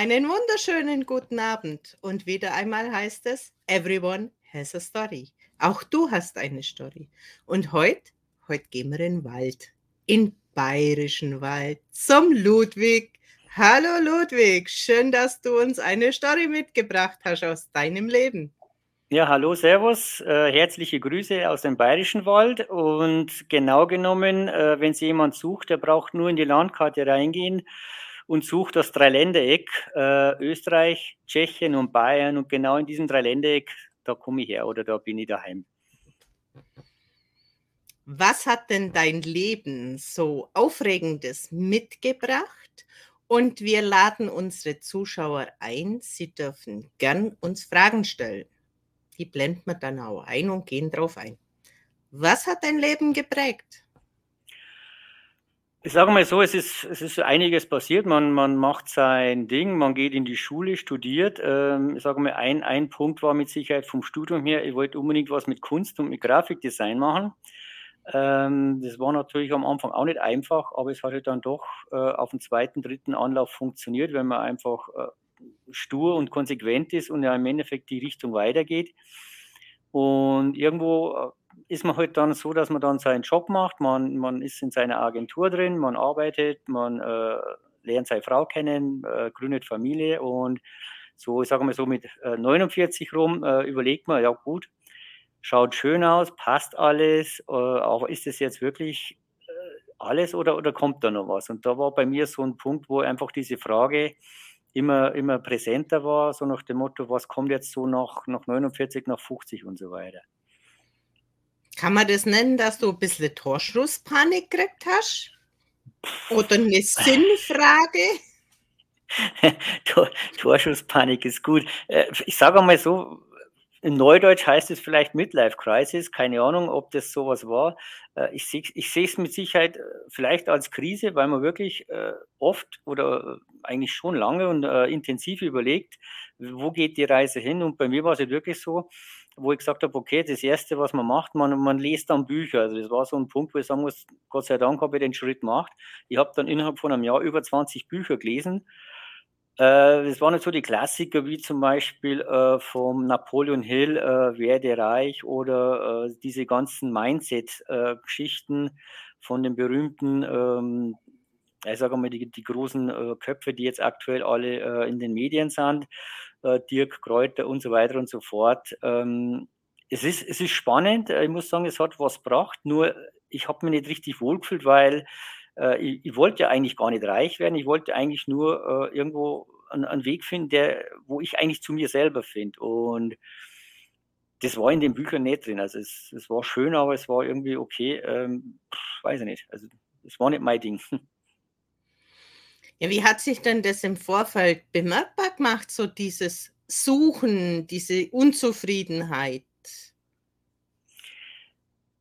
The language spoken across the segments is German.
Einen wunderschönen guten Abend und wieder einmal heißt es, everyone has a story. Auch du hast eine Story. Und heute, heute gehen wir in den Wald, in bayerischen Wald, zum Ludwig. Hallo Ludwig, schön, dass du uns eine Story mitgebracht hast aus deinem Leben. Ja, hallo, Servus, äh, herzliche Grüße aus dem Bayerischen Wald. Und genau genommen, äh, wenn Sie jemand sucht, der braucht nur in die Landkarte reingehen und sucht das Dreiländereck, äh, Österreich, Tschechien und Bayern. Und genau in diesem Dreiländereck, da komme ich her oder da bin ich daheim. Was hat denn dein Leben so Aufregendes mitgebracht? Und wir laden unsere Zuschauer ein, sie dürfen gern uns Fragen stellen die blenden wir dann auch ein und gehen drauf ein. Was hat dein Leben geprägt? Ich sage mal so, es ist, es ist einiges passiert. Man, man macht sein Ding, man geht in die Schule, studiert. Ähm, ich sage mal, ein, ein Punkt war mit Sicherheit vom Studium her, ich wollte unbedingt was mit Kunst und mit Grafikdesign machen. Ähm, das war natürlich am Anfang auch nicht einfach, aber es hatte dann doch äh, auf dem zweiten, dritten Anlauf funktioniert, wenn man einfach äh, stur und konsequent ist und ja im Endeffekt die Richtung weitergeht. Und irgendwo äh, ist man halt dann so, dass man dann seinen Job macht, man, man ist in seiner Agentur drin, man arbeitet, man äh, lernt seine Frau kennen, äh, gründet Familie und so, ich sage mal so mit äh, 49 rum, äh, überlegt man, ja gut, schaut schön aus, passt alles, äh, aber ist es jetzt wirklich alles oder, oder kommt da noch was? Und da war bei mir so ein Punkt, wo einfach diese Frage, immer, immer präsenter war, so nach dem Motto, was kommt jetzt so nach, nach 49, nach 50 und so weiter. Kann man das nennen, dass du ein bisschen Torschlusspanik gekriegt hast? Oder eine Sinnfrage? Tor, Torschusspanik ist gut. Äh, ich sage mal so, in Neudeutsch heißt es vielleicht Midlife Crisis, keine Ahnung, ob das sowas war. Äh, ich sehe es mit Sicherheit äh, vielleicht als Krise, weil man wirklich oft oder eigentlich schon lange und intensiv überlegt, wo geht die Reise hin. Und bei mir war es halt wirklich so, wo ich gesagt habe, okay, das Erste, was man macht, man, man liest dann Bücher. Also das war so ein Punkt, wo ich sagen muss, Gott sei Dank habe ich den Schritt gemacht. Ich habe dann innerhalb von einem Jahr über 20 Bücher gelesen äh, das waren nicht so die Klassiker wie zum Beispiel äh, vom Napoleon Hill, äh, Werde reich oder äh, diese ganzen Mindset-Geschichten äh, von den berühmten, ähm, ich sage mal, die, die großen äh, Köpfe, die jetzt aktuell alle in den Medien sind, Dirk Kräuter und so weiter und so fort. Ähm, es, ist, es ist spannend, ich muss sagen, es hat was gebracht, nur ich habe mich nicht richtig wohlgefühlt, weil äh, ich, ich, wollte ja eigentlich gar nicht reich werden, ich wollte eigentlich nur äh, irgendwo einen, einen, Weg finden, der, wo ich eigentlich zu mir selber finde. Und das war in den Büchern nicht drin. Also es, es war schön, aber es war irgendwie okay, ähm, weiß ich nicht. Also es war nicht mein Ding. Ja, wie hat sich denn das im Vorfeld bemerkbar gemacht, so dieses Suchen, diese Unzufriedenheit?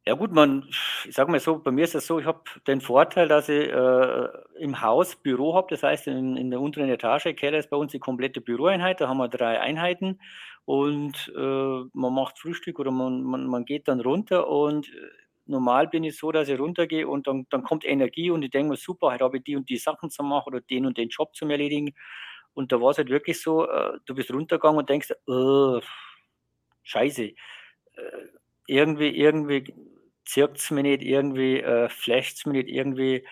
Ja gut, man, ich sage mal so, bei mir ist es so, ich habe den Vorteil, dass ich äh, im Haus Büro habe, das heißt in, in der unteren Etage, Keller ist bei uns die komplette Büroeinheit, da haben wir drei Einheiten. Und äh, man macht Frühstück oder man, man, man geht dann runter. Und äh, normal bin ich so, dass ich runtergehe und dann, dann kommt Energie und ich denke mir, super, heute habe ich die und die Sachen zu machen oder den und den Job zu erledigen und da war es halt wirklich so, äh, du bist runtergegangen und denkst, äh, scheiße, äh, irgendwie, irgendwie zirkt es mir nicht, irgendwie äh, flasht es mir nicht, irgendwie.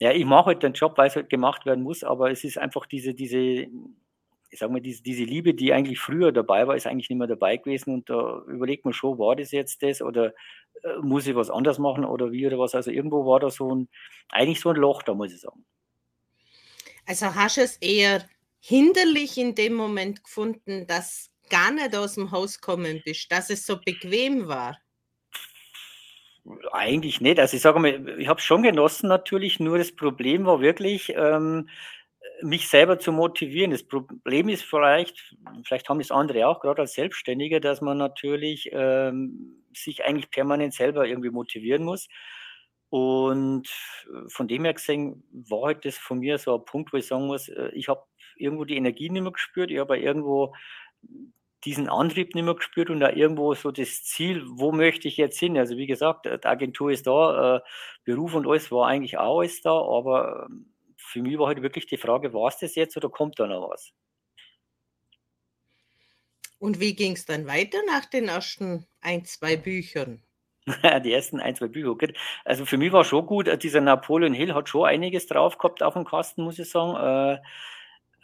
Ja, ich mache halt den Job, weil es halt gemacht werden muss, aber es ist einfach diese, diese, ich sag mal, diese, diese Liebe, die eigentlich früher dabei war, ist eigentlich nicht mehr dabei gewesen und da überlegt man schon, war das jetzt das oder äh, muss ich was anders machen oder wie oder was. Also irgendwo war da so ein, eigentlich so ein Loch da, muss ich sagen. Also hast du es eher hinderlich in dem Moment gefunden, dass gar nicht aus dem Haus kommen bist, dass es so bequem war? Eigentlich nicht. Also ich sage mal, ich habe es schon genossen natürlich, nur das Problem war wirklich, ähm, mich selber zu motivieren. Das Problem ist vielleicht, vielleicht haben es andere auch, gerade als Selbstständiger, dass man natürlich ähm, sich eigentlich permanent selber irgendwie motivieren muss. Und von dem her gesehen war halt das von mir so ein Punkt, wo ich sagen muss, äh, ich habe irgendwo die Energie nicht mehr gespürt, ich habe irgendwo diesen Antrieb nicht mehr gespürt und da irgendwo so das Ziel, wo möchte ich jetzt hin? Also wie gesagt, die Agentur ist da, äh, Beruf und alles war eigentlich auch alles da, aber ähm, für mich war halt wirklich die Frage, war es das jetzt oder kommt da noch was? Und wie ging es dann weiter nach den ersten ein, zwei Büchern? die ersten ein, zwei Bücher. Also für mich war schon gut, äh, dieser Napoleon Hill hat schon einiges drauf gehabt auf dem Kasten, muss ich sagen. Äh,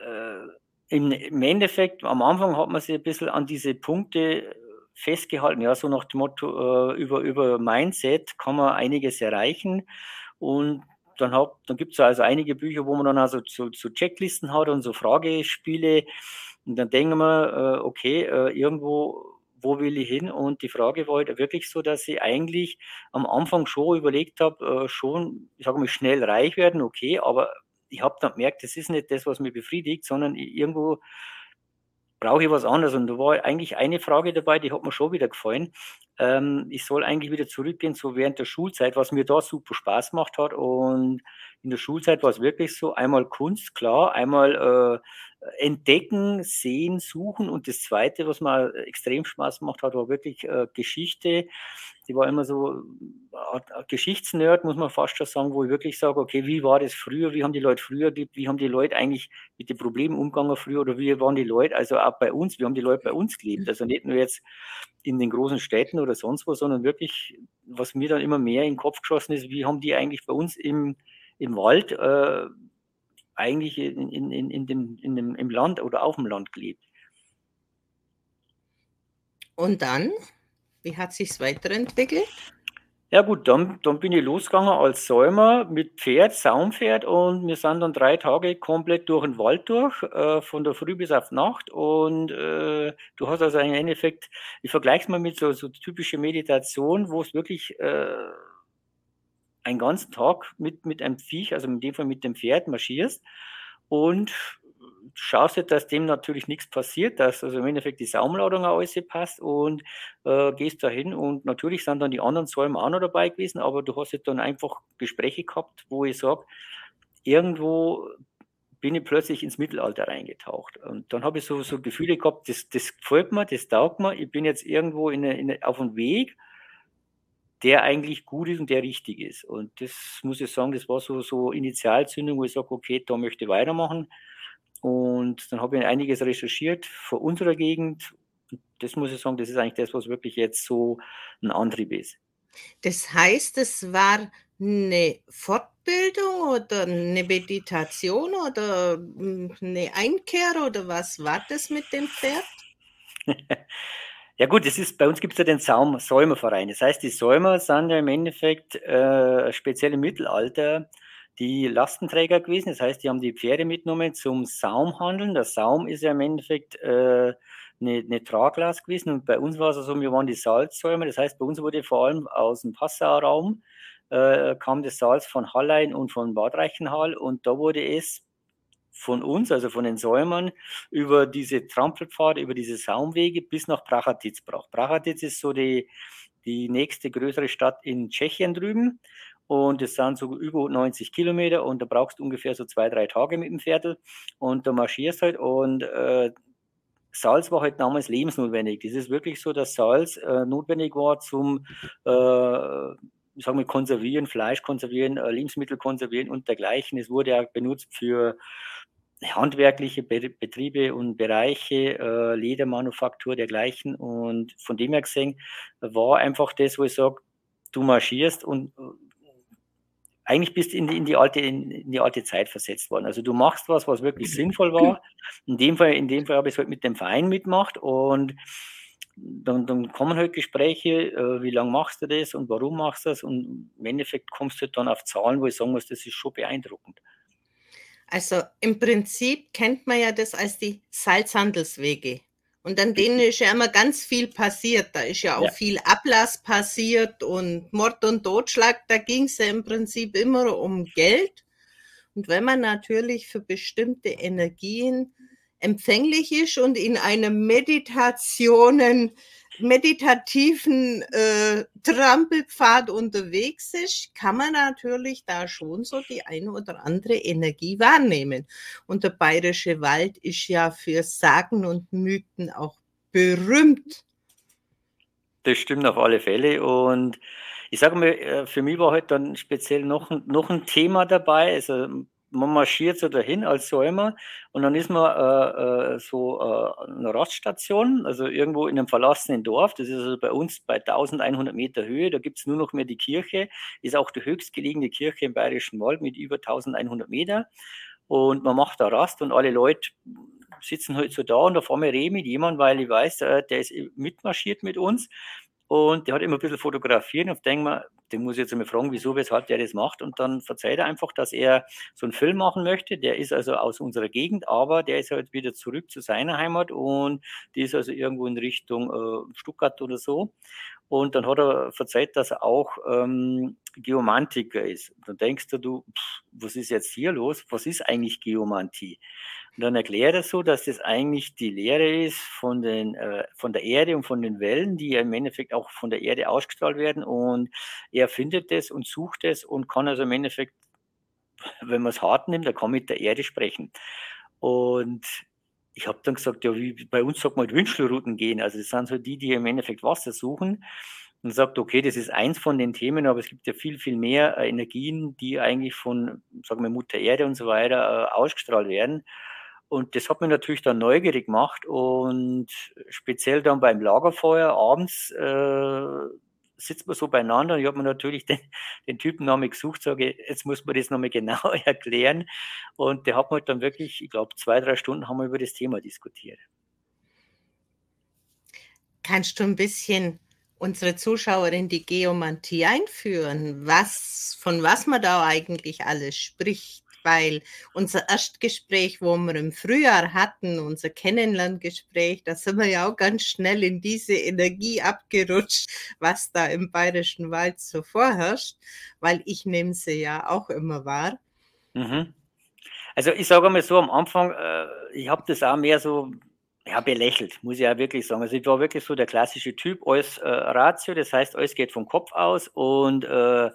äh, im, im, Endeffekt, am Anfang hat man sich ein bisschen an diese Punkte festgehalten, ja, so nach dem Motto, äh, über, über Mindset kann man einiges erreichen. Und dann, dann gibt es also einige Bücher, wo man dann also so, so Checklisten hat und so Fragespiele. Und dann denken wir, äh, okay, äh, irgendwo wo will ich hin? Und die Frage war halt wirklich so, dass ich eigentlich am Anfang schon überlegt habe, äh, schon, ich sage mal, schnell reich werden, okay, aber ich habe dann gemerkt, das ist nicht das, was mich befriedigt, sondern irgendwo brauche ich was anderes. Und da war eigentlich eine Frage dabei, die hat mir schon wieder gefallen. Ähm, ich soll eigentlich wieder zurückgehen, so während der Schulzeit, was mir da super Spaß gemacht hat. Und in der Schulzeit war es wirklich so, einmal Kunst, klar, einmal äh, entdecken, sehen, suchen. Und das Zweite, was mir extrem Spaß gemacht hat, war wirklich äh, Geschichte die war immer so Geschichtsnerd, muss man fast schon sagen, wo ich wirklich sage, okay, wie war das früher, wie haben die Leute früher gelebt, wie haben die Leute eigentlich mit den Problemen umgegangen früher oder wie waren die Leute, also auch bei uns, wie haben die Leute bei uns gelebt, also nicht nur jetzt in den großen Städten oder sonst wo, sondern wirklich, was mir dann immer mehr in den Kopf geschossen ist, wie haben die eigentlich bei uns im, im Wald äh, eigentlich in, in, in, in, dem, in dem, im Land oder auf dem Land gelebt. Und dann? Wie hat sich weiterentwickelt? Ja gut, dann, dann bin ich losgegangen als Säumer mit Pferd, Saumpferd und wir sind dann drei Tage komplett durch den Wald durch, äh, von der Früh bis auf Nacht und äh, du hast also im Endeffekt, ich vergleiche es mal mit so, so typische Meditation, wo es wirklich äh, einen ganzen Tag mit, mit einem Viech, also in dem Fall mit dem Pferd marschierst und schaust du, dass dem natürlich nichts passiert, dass also im Endeffekt die Saumladung alles passt und äh, gehst da hin und natürlich sind dann die anderen Säume auch noch dabei gewesen, aber du hast jetzt dann einfach Gespräche gehabt, wo ich sage, irgendwo bin ich plötzlich ins Mittelalter reingetaucht. Und dann habe ich so, so Gefühle gehabt, das, das gefällt mir, das taugt mir, ich bin jetzt irgendwo in eine, in eine, auf einem Weg, der eigentlich gut ist und der richtig ist. Und das muss ich sagen, das war so, so Initialzündung, wo ich sage, okay, da möchte ich weitermachen. Und dann habe ich einiges recherchiert vor unserer Gegend. Das muss ich sagen, das ist eigentlich das, was wirklich jetzt so ein Antrieb ist. Das heißt, es war eine Fortbildung oder eine Meditation oder hm, eine Einkehr oder was war das mit dem Pferd? ja gut, das ist, bei uns gibt es ja den Saum Säumerverein. Das heißt, die Säumer sind ja im Endeffekt äh, speziell im Mittelalter die Lastenträger gewesen. Das heißt, die haben die Pferde mitgenommen zum Saumhandeln. Der Saum ist ja im Endeffekt äh, eine, eine Traglast gewesen. Und bei uns war es so, also, wir waren die Salzsäume. Das heißt, bei uns wurde vor allem aus dem Passauer Raum äh, kam das Salz von Hallein und von Bad Reichenhall. Und da wurde es von uns, also von den Säumern, über diese Trampelpfade, über diese Saumwege bis nach Prachatitz gebracht. Prachatitz ist so die, die nächste größere Stadt in Tschechien drüben. Und es sind so über 90 Kilometer und da brauchst du ungefähr so zwei, drei Tage mit dem Pferdl und da marschierst halt und äh, Salz war halt damals lebensnotwendig. Das ist wirklich so, dass Salz äh, notwendig war zum äh, sagen wir, konservieren, Fleisch konservieren, äh, Lebensmittel konservieren und dergleichen. Es wurde ja benutzt für handwerkliche Be Betriebe und Bereiche, äh, Ledermanufaktur dergleichen. Und von dem her gesehen war einfach das, wo ich sage, du marschierst und eigentlich bist in die, in die, alte, in, in, die alte Zeit versetzt worden. Also du machst was, was wirklich sinnvoll war. In dem Fall, in dem Fall habe ich es halt mit dem Verein mitgemacht und dann, dann kommen halt Gespräche, äh, wie lange machst du das und warum machst du das? Und im Endeffekt kommst du halt dann auf Zahlen, wo ich sagen muss, das ist schon beeindruckend. Also im Prinzip kennt man ja das als die Salzhandelswege. Und an denen ist ja immer ganz viel passiert. Da ist ja auch ja. viel Ablass passiert und Mord und Totschlag. Da ging es ja im Prinzip immer um Geld. Und wenn man natürlich für bestimmte Energien empfänglich ist und in einer Meditationen meditativen äh, Trampelpfad unterwegs ist, kann man natürlich da schon so die eine oder andere Energie wahrnehmen. Und der bayerische Wald ist ja für Sagen und Mythen auch berühmt. Das stimmt auf alle Fälle. Und ich sage mal, äh, für mich war heute halt dann speziell noch, noch ein Thema dabei. Also man marschiert so dahin als Säumer und dann ist man äh, äh, so äh, eine Raststation, also irgendwo in einem verlassenen Dorf. Das ist also bei uns bei 1100 Meter Höhe. Da gibt es nur noch mehr die Kirche. Ist auch die höchstgelegene Kirche im Bayerischen Wald mit über 1100 Meter. Und man macht da Rast und alle Leute sitzen halt so da und vor mir rede mit jemand, weil ich weiß, äh, der ist mitmarschiert mit uns. Und der hat immer ein bisschen fotografiert und denke mir, den muss ich jetzt einmal fragen, wieso, weshalb der das macht. Und dann verzeiht er einfach, dass er so einen Film machen möchte. Der ist also aus unserer Gegend, aber der ist halt wieder zurück zu seiner Heimat und die ist also irgendwo in Richtung äh, Stuttgart oder so. Und dann hat er verzeiht, dass er auch ähm, Geomantiker ist. dann denkst du, du, pff, was ist jetzt hier los? Was ist eigentlich Geomantie? Und dann erklärt er so, dass das eigentlich die Lehre ist von, den, äh, von der Erde und von den Wellen, die ja im Endeffekt auch von der Erde ausgestrahlt werden. Und er findet das und sucht es und kann also im Endeffekt, wenn man es hart nimmt, er kann mit der Erde sprechen. Und ich habe dann gesagt, ja, wie bei uns sagt man Wünschelrouten gehen. Also das sind so die, die im Endeffekt Wasser suchen und sagt, okay, das ist eins von den Themen, aber es gibt ja viel, viel mehr äh, Energien, die eigentlich von, sagen wir, Mutter Erde und so weiter äh, ausgestrahlt werden. Und das hat mich natürlich dann neugierig gemacht und speziell dann beim Lagerfeuer abends äh, sitzt man so beieinander und ich habe mir natürlich den, den Typen nochmal gesucht, sage, jetzt muss man das nochmal genau erklären. Und der hat mir dann wirklich, ich glaube, zwei, drei Stunden haben wir über das Thema diskutiert. Kannst du ein bisschen unsere Zuschauer in die Geomantie einführen, was, von was man da eigentlich alles spricht? Weil unser Erstgespräch, wo wir im Frühjahr hatten, unser Kennenlerngespräch, da sind wir ja auch ganz schnell in diese Energie abgerutscht, was da im Bayerischen Wald so vorherrscht, weil ich nehme sie ja auch immer wahr. Mhm. Also ich sage mal so am Anfang, äh, ich habe das auch mehr so ja, belächelt, muss ich ja wirklich sagen. Also ich war wirklich so der klassische Typ, alles äh, Ratio, das heißt, alles geht vom Kopf aus und äh,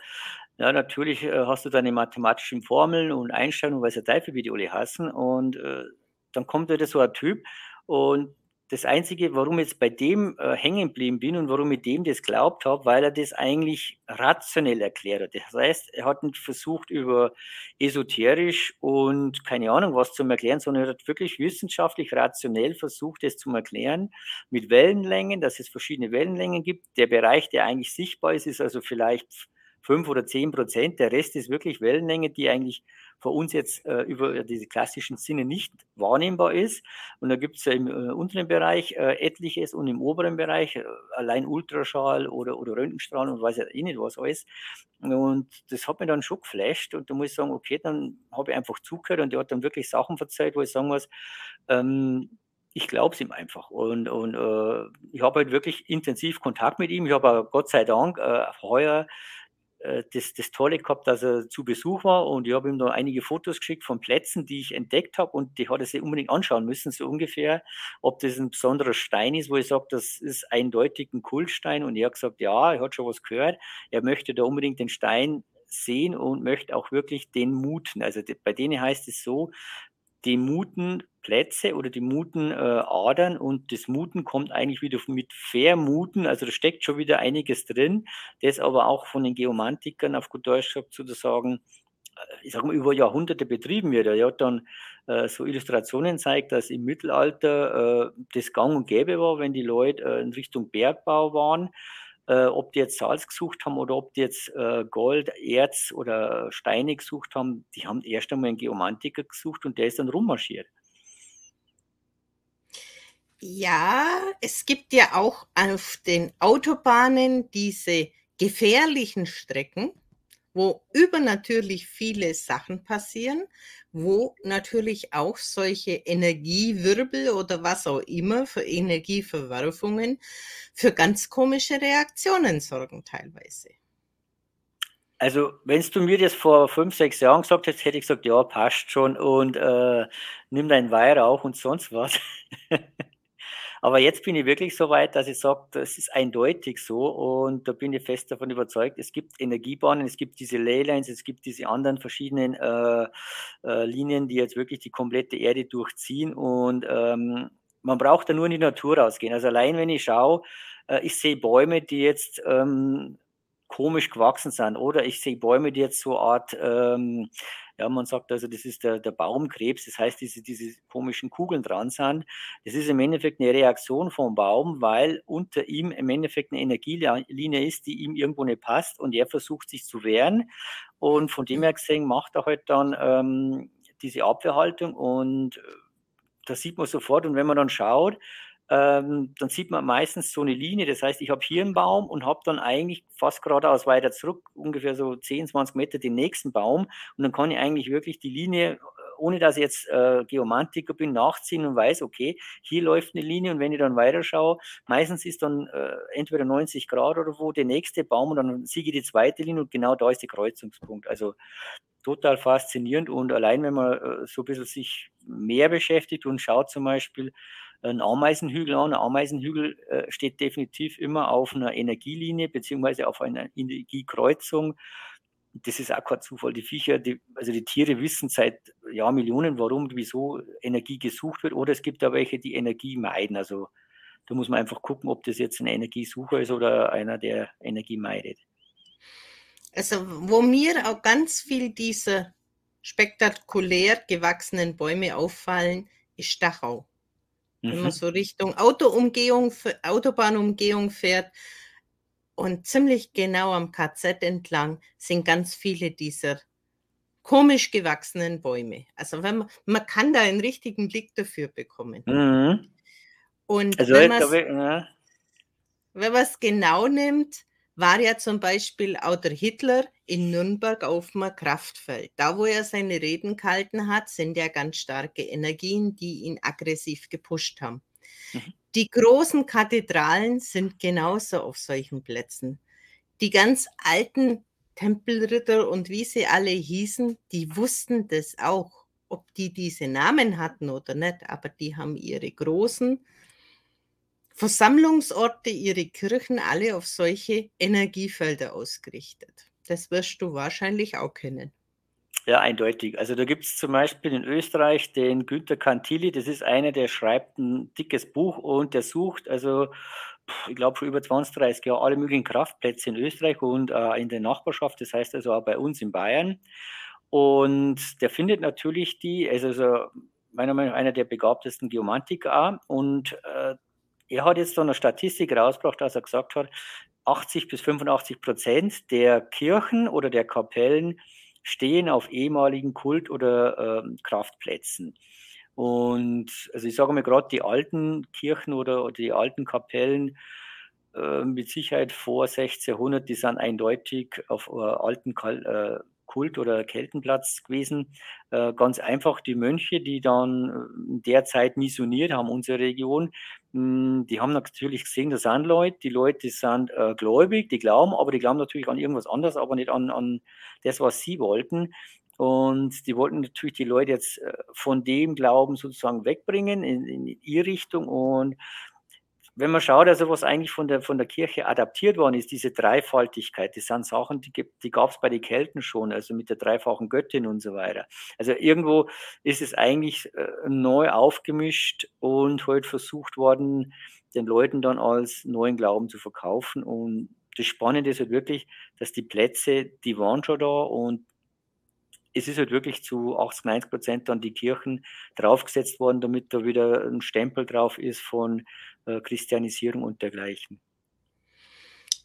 ja, natürlich äh, hast du deine mathematischen Formeln und Einstellungen, weiß der Teufel, wie die alle hassen. Und äh, dann kommt wieder so ein Typ. Und das Einzige, warum ich jetzt bei dem äh, hängen geblieben bin und warum ich dem das glaubt habe, weil er das eigentlich rationell erklärt hat. Das heißt, er hat nicht versucht, über esoterisch und keine Ahnung was zu erklären, sondern er hat wirklich wissenschaftlich rationell versucht, das zu erklären mit Wellenlängen, dass es verschiedene Wellenlängen gibt. Der Bereich, der eigentlich sichtbar ist, ist also vielleicht fünf oder zehn Prozent. Der Rest ist wirklich Wellenlänge, die eigentlich für uns jetzt äh, über diese klassischen Sinne nicht wahrnehmbar ist. Und da gibt es ja im äh, unteren Bereich äh, etliches und im oberen Bereich äh, allein Ultraschall oder, oder Röntgenstrahlen und weiß ja eh nicht was alles. Und das hat mir dann schon geflasht und da muss ich sagen, okay, dann habe ich einfach zugehört und der hat dann wirklich Sachen verzeiht, wo ich sagen muss, ähm, ich glaube es ihm einfach. Und, und äh, ich habe halt wirklich intensiv Kontakt mit ihm. Ich habe Gott sei Dank äh, heuer das, das Tolle gehabt, dass er zu Besuch war und ich habe ihm da einige Fotos geschickt von Plätzen, die ich entdeckt habe und die hat er sich unbedingt anschauen müssen, so ungefähr, ob das ein besonderer Stein ist, wo ich sage, das ist eindeutig ein Kultstein und er hat gesagt, ja, er hat schon was gehört, er möchte da unbedingt den Stein sehen und möchte auch wirklich den muten. Also bei denen heißt es so, die muten Plätze oder die muten äh, Adern und das Muten kommt eigentlich wieder mit Vermuten, also da steckt schon wieder einiges drin, das aber auch von den Geomantikern auf gut Deutsch sozusagen, äh, ich sage mal, über Jahrhunderte betrieben wird. Er hat dann äh, so Illustrationen zeigt, dass im Mittelalter äh, das gang und gäbe war, wenn die Leute äh, in Richtung Bergbau waren, äh, ob die jetzt Salz gesucht haben oder ob die jetzt äh, Gold, Erz oder Steine gesucht haben, die haben erst einmal einen Geomantiker gesucht und der ist dann rummarschiert. Ja, es gibt ja auch auf den Autobahnen diese gefährlichen Strecken, wo übernatürlich viele Sachen passieren, wo natürlich auch solche Energiewirbel oder was auch immer für Energieverwerfungen für ganz komische Reaktionen sorgen teilweise. Also, wenn du mir das vor fünf, sechs Jahren gesagt hättest, hätte ich gesagt, ja, passt schon und äh, nimm dein Weihrauch und sonst was. Aber jetzt bin ich wirklich so weit, dass ich sage, das ist eindeutig so und da bin ich fest davon überzeugt, es gibt Energiebahnen, es gibt diese Leylines, es gibt diese anderen verschiedenen äh, äh, Linien, die jetzt wirklich die komplette Erde durchziehen und ähm, man braucht da nur in die Natur rausgehen. Also allein wenn ich schaue, äh, ich sehe Bäume, die jetzt ähm, komisch gewachsen sind. Oder ich sehe Bäume, die jetzt so eine Art, ähm, ja, man sagt also, das ist der, der Baumkrebs, das heißt, diese, diese komischen Kugeln dran sind. Das ist im Endeffekt eine Reaktion vom Baum, weil unter ihm im Endeffekt eine Energielinie ist, die ihm irgendwo nicht passt und er versucht sich zu wehren. Und von dem her gesehen macht er halt dann ähm, diese Abwehrhaltung und äh, das sieht man sofort. Und wenn man dann schaut, ähm, dann sieht man meistens so eine Linie. Das heißt, ich habe hier einen Baum und habe dann eigentlich fast geradeaus weiter zurück, ungefähr so 10, 20 Meter den nächsten Baum. Und dann kann ich eigentlich wirklich die Linie, ohne dass ich jetzt äh, Geomantiker bin, nachziehen und weiß, okay, hier läuft eine Linie und wenn ich dann weiter schaue, meistens ist dann äh, entweder 90 Grad oder wo der nächste Baum und dann siege ich die zweite Linie und genau da ist der Kreuzungspunkt. Also total faszinierend und allein wenn man äh, so ein bisschen sich mehr beschäftigt und schaut zum Beispiel, ein Ameisenhügel an. Ein Ameisenhügel äh, steht definitiv immer auf einer Energielinie beziehungsweise auf einer Energiekreuzung. Das ist auch kein Zufall. Die Viecher, die, also die Tiere wissen seit Jahrmillionen, warum, wieso Energie gesucht wird. Oder es gibt da welche, die Energie meiden. Also da muss man einfach gucken, ob das jetzt ein Energiesucher ist oder einer, der Energie meidet. Also wo mir auch ganz viel dieser spektakulär gewachsenen Bäume auffallen, ist Dachau. Wenn man mhm. so Richtung Autoumgehung, Autobahnumgehung fährt und ziemlich genau am KZ entlang sind ganz viele dieser komisch gewachsenen Bäume. Also wenn man, man kann da einen richtigen Blick dafür bekommen. Mhm. Und also wenn man es genau nimmt, war ja zum Beispiel auch der Hitler in Nürnberg auf dem Kraftfeld. Da, wo er seine Reden gehalten hat, sind ja ganz starke Energien, die ihn aggressiv gepusht haben. Mhm. Die großen Kathedralen sind genauso auf solchen Plätzen. Die ganz alten Tempelritter und wie sie alle hießen, die wussten das auch. Ob die diese Namen hatten oder nicht, aber die haben ihre großen Versammlungsorte, ihre Kirchen alle auf solche Energiefelder ausgerichtet. Das wirst du wahrscheinlich auch kennen. Ja, eindeutig. Also da gibt es zum Beispiel in Österreich den Günter Cantilli, das ist einer, der schreibt ein dickes Buch und der sucht, also ich glaube schon über 20, 30 Jahre alle möglichen Kraftplätze in Österreich und äh, in der Nachbarschaft, das heißt also auch bei uns in Bayern. Und der findet natürlich die, also, also meiner Meinung nach einer der begabtesten Geomantiker und äh, er hat jetzt so eine Statistik rausgebracht, dass er gesagt hat, 80 bis 85 Prozent der Kirchen oder der Kapellen stehen auf ehemaligen Kult- oder äh, Kraftplätzen. Und also ich sage mal gerade die alten Kirchen oder, oder die alten Kapellen äh, mit Sicherheit vor 1600, die sind eindeutig auf äh, alten Kal äh, Kult- oder Keltenplatz gewesen. Äh, ganz einfach die Mönche, die dann äh, in der Zeit missioniert haben, unsere Region, mh, hm, die haben natürlich gesehen, da sind Leute, die Leute sind äh, gläubig, die glauben, aber die glauben natürlich an irgendwas anderes, aber nicht an, an das, was sie wollten. Und die wollten natürlich die Leute jetzt äh, von dem Glauben sozusagen wegbringen in, in ihre Richtung. Und wenn man schaut, also was eigentlich von der, von der Kirche adaptiert worden ist, diese Dreifaltigkeit, das sind Sachen, die, die gab es bei den Kelten schon, also mit der dreifachen Göttin und so weiter. Also irgendwo ist es eigentlich äh, neu aufgemischt und heute versucht worden, den Leuten dann als neuen Glauben zu verkaufen. Und das Spannende ist halt wirklich, dass die Plätze, die waren schon da und es ist halt wirklich zu 80, 90 Prozent dann die Kirchen draufgesetzt worden, damit da wieder ein Stempel drauf ist von Christianisierung und dergleichen.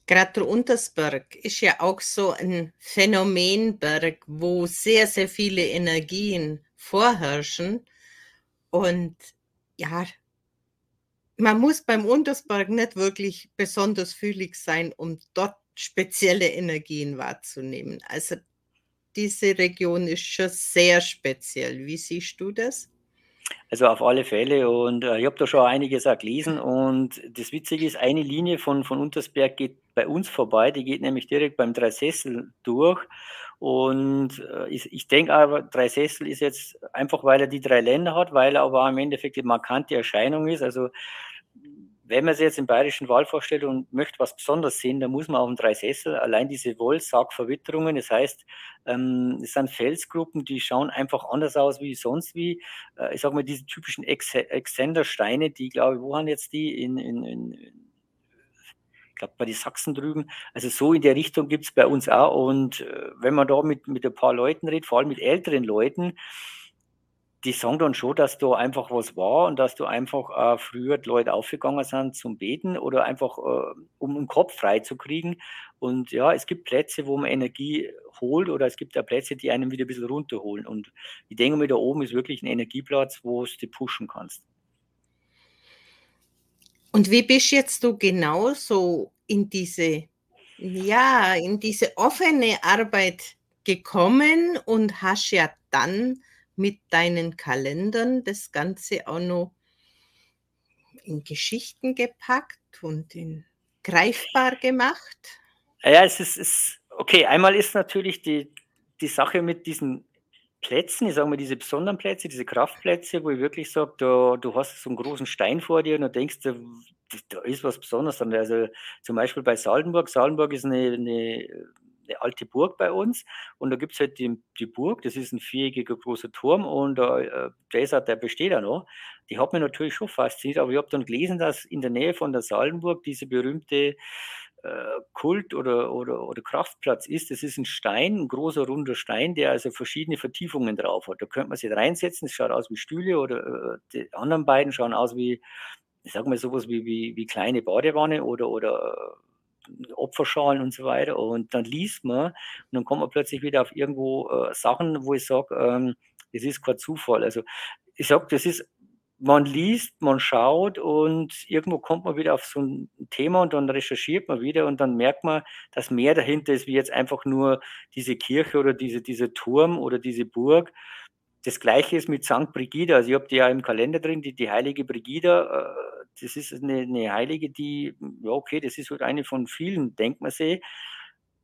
Gerade der Untersberg ist ja auch so ein Phänomenberg, wo sehr, sehr viele Energien vorherrschen. Und ja, man muss beim Untersberg nicht wirklich besonders fühlig sein, um dort spezielle Energien wahrzunehmen. Also diese Region ist schon sehr speziell. Wie siehst du das? Also auf alle Fälle. Und äh, ich habe da schon einiges auch gelesen. Und das Witzige ist, eine Linie von, von Untersberg geht bei uns vorbei, die geht nämlich direkt beim Dreisessel durch. Und äh, ich, ich denke aber, Dreisessel ist jetzt einfach, weil er die drei Länder hat, weil er aber im Endeffekt die markante Erscheinung ist, also wenn man sich jetzt im Bayerischen Wald vorstellt und möchte was Besonderes sehen, dann muss man auf dem Dreisessel allein diese Wollsackverwitterungen, das heißt, ähm, es sind Felsgruppen, die schauen einfach anders aus wie sonst wie. Äh, ich sage mal, diese typischen Exzendersteine, die glaube ich, wo haben jetzt die in, in, in glaube bei den Sachsen drüben. Also so in der Richtung gibt es bei uns auch. Und äh, wenn man da mit, mit ein paar Leuten redet, vor allem mit älteren Leuten, die sagen dann schon, dass da einfach was war und dass du einfach äh, früher die Leute aufgegangen sind zum Beten oder einfach äh, um den Kopf frei zu kriegen. Und ja, es gibt Plätze, wo man Energie holt oder es gibt auch Plätze, die einen wieder ein bisschen runterholen. Und ich denke mir, da oben ist wirklich ein Energieplatz, wo du pushen kannst. Und wie bist jetzt du genau so in diese, ja, in diese offene Arbeit gekommen und hast ja dann mit deinen Kalendern das Ganze auch noch in Geschichten gepackt und in greifbar gemacht? Ja, es ist, ist okay. Einmal ist natürlich die, die Sache mit diesen Plätzen, ich sage mal diese besonderen Plätze, diese Kraftplätze, wo ich wirklich sage, da, du hast so einen großen Stein vor dir und du denkst, da, da ist was Besonderes. Also zum Beispiel bei Saldenburg. Saldenburg ist eine, eine, eine alte Burg bei uns und da gibt es halt die, die, Burg, das ist ein viereckiger großer Turm und äh, der, ist, der besteht auch noch. Die hat mich natürlich schon fasziniert, aber ich habe dann gelesen, dass in der Nähe von der Saldenburg diese berühmte äh, Kult oder, oder, oder Kraftplatz ist. Das ist ein Stein, ein großer runder Stein, der also verschiedene Vertiefungen drauf hat. Da könnte man sich reinsetzen, es schaut aus wie Stühle oder äh, die anderen beiden schauen aus wie, ich sage mal sowas wie, wie, wie kleine Badewanne oder, oder äh, Opferschalen und so weiter. Und dann liest man und dann kommt man plötzlich wieder auf irgendwo äh, Sachen, wo ich sage, ähm, ist kein Zufall. Also ich sage, das ist man liest, man schaut und irgendwo kommt man wieder auf so ein Thema und dann recherchiert man wieder und dann merkt man, dass mehr dahinter ist, wie jetzt einfach nur diese Kirche oder diese, dieser Turm oder diese Burg. Das gleiche ist mit St. Brigida. Also ich habe die ja im Kalender drin, die, die heilige Brigida. Äh, das ist eine, eine Heilige, die, ja okay, das ist halt eine von vielen, denkt man sich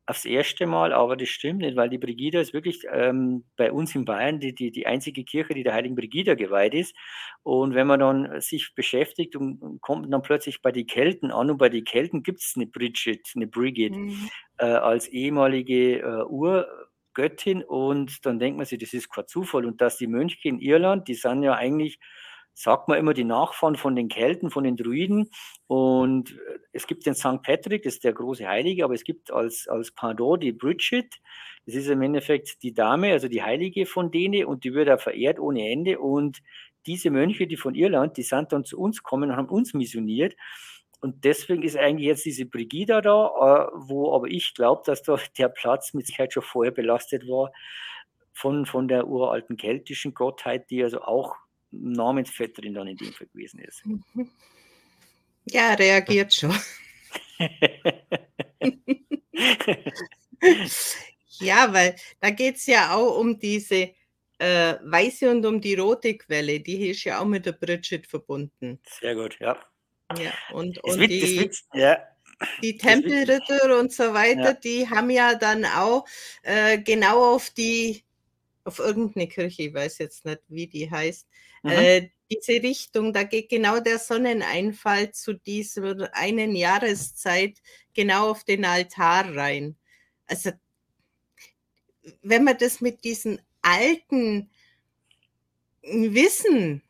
aufs erste Mal, aber das stimmt nicht, weil die Brigida ist wirklich ähm, bei uns in Bayern die, die, die einzige Kirche, die der heiligen Brigida geweiht ist. Und wenn man dann sich beschäftigt und, und kommt dann plötzlich bei den Kelten an und bei den Kelten gibt es eine Bridget, eine Brigid mhm. äh, als ehemalige äh, Urgöttin und dann denkt man sich, das ist kein Zufall und dass die Mönche in Irland, die sind ja eigentlich sagt man immer die Nachfahren von den Kelten, von den Druiden. Und es gibt den St. Patrick, das ist der große Heilige, aber es gibt als, als Pendant die Bridget. Das ist im Endeffekt die Dame, also die Heilige von denen, und die wird auch verehrt ohne Ende. Und diese Mönche, die von Irland, die sind dann zu uns gekommen und haben uns missioniert. Und deswegen ist eigentlich jetzt diese Brigida da, äh, wo aber ich glaube, dass da der Platz mit Sicherheit schon vorher belastet war von, von der uralten keltischen Gottheit, die also auch Namensvetterin dann in dem Fall gewesen ist. Mhm. Ja, reagiert schon. ja, weil da geht es ja auch um diese äh, weiße und um die rote Quelle. Die ist ja auch mit der Bridget verbunden. Sehr gut, ja. Ja, und, und wird, die, wird, ja. die Tempelritter und so weiter, ja. die haben ja dann auch äh, genau auf die, auf irgendeine Kirche, ich weiß jetzt nicht, wie die heißt, Mhm. Äh, diese Richtung, da geht genau der Sonneneinfall zu dieser einen Jahreszeit genau auf den Altar rein. Also wenn man das mit diesen alten Wissen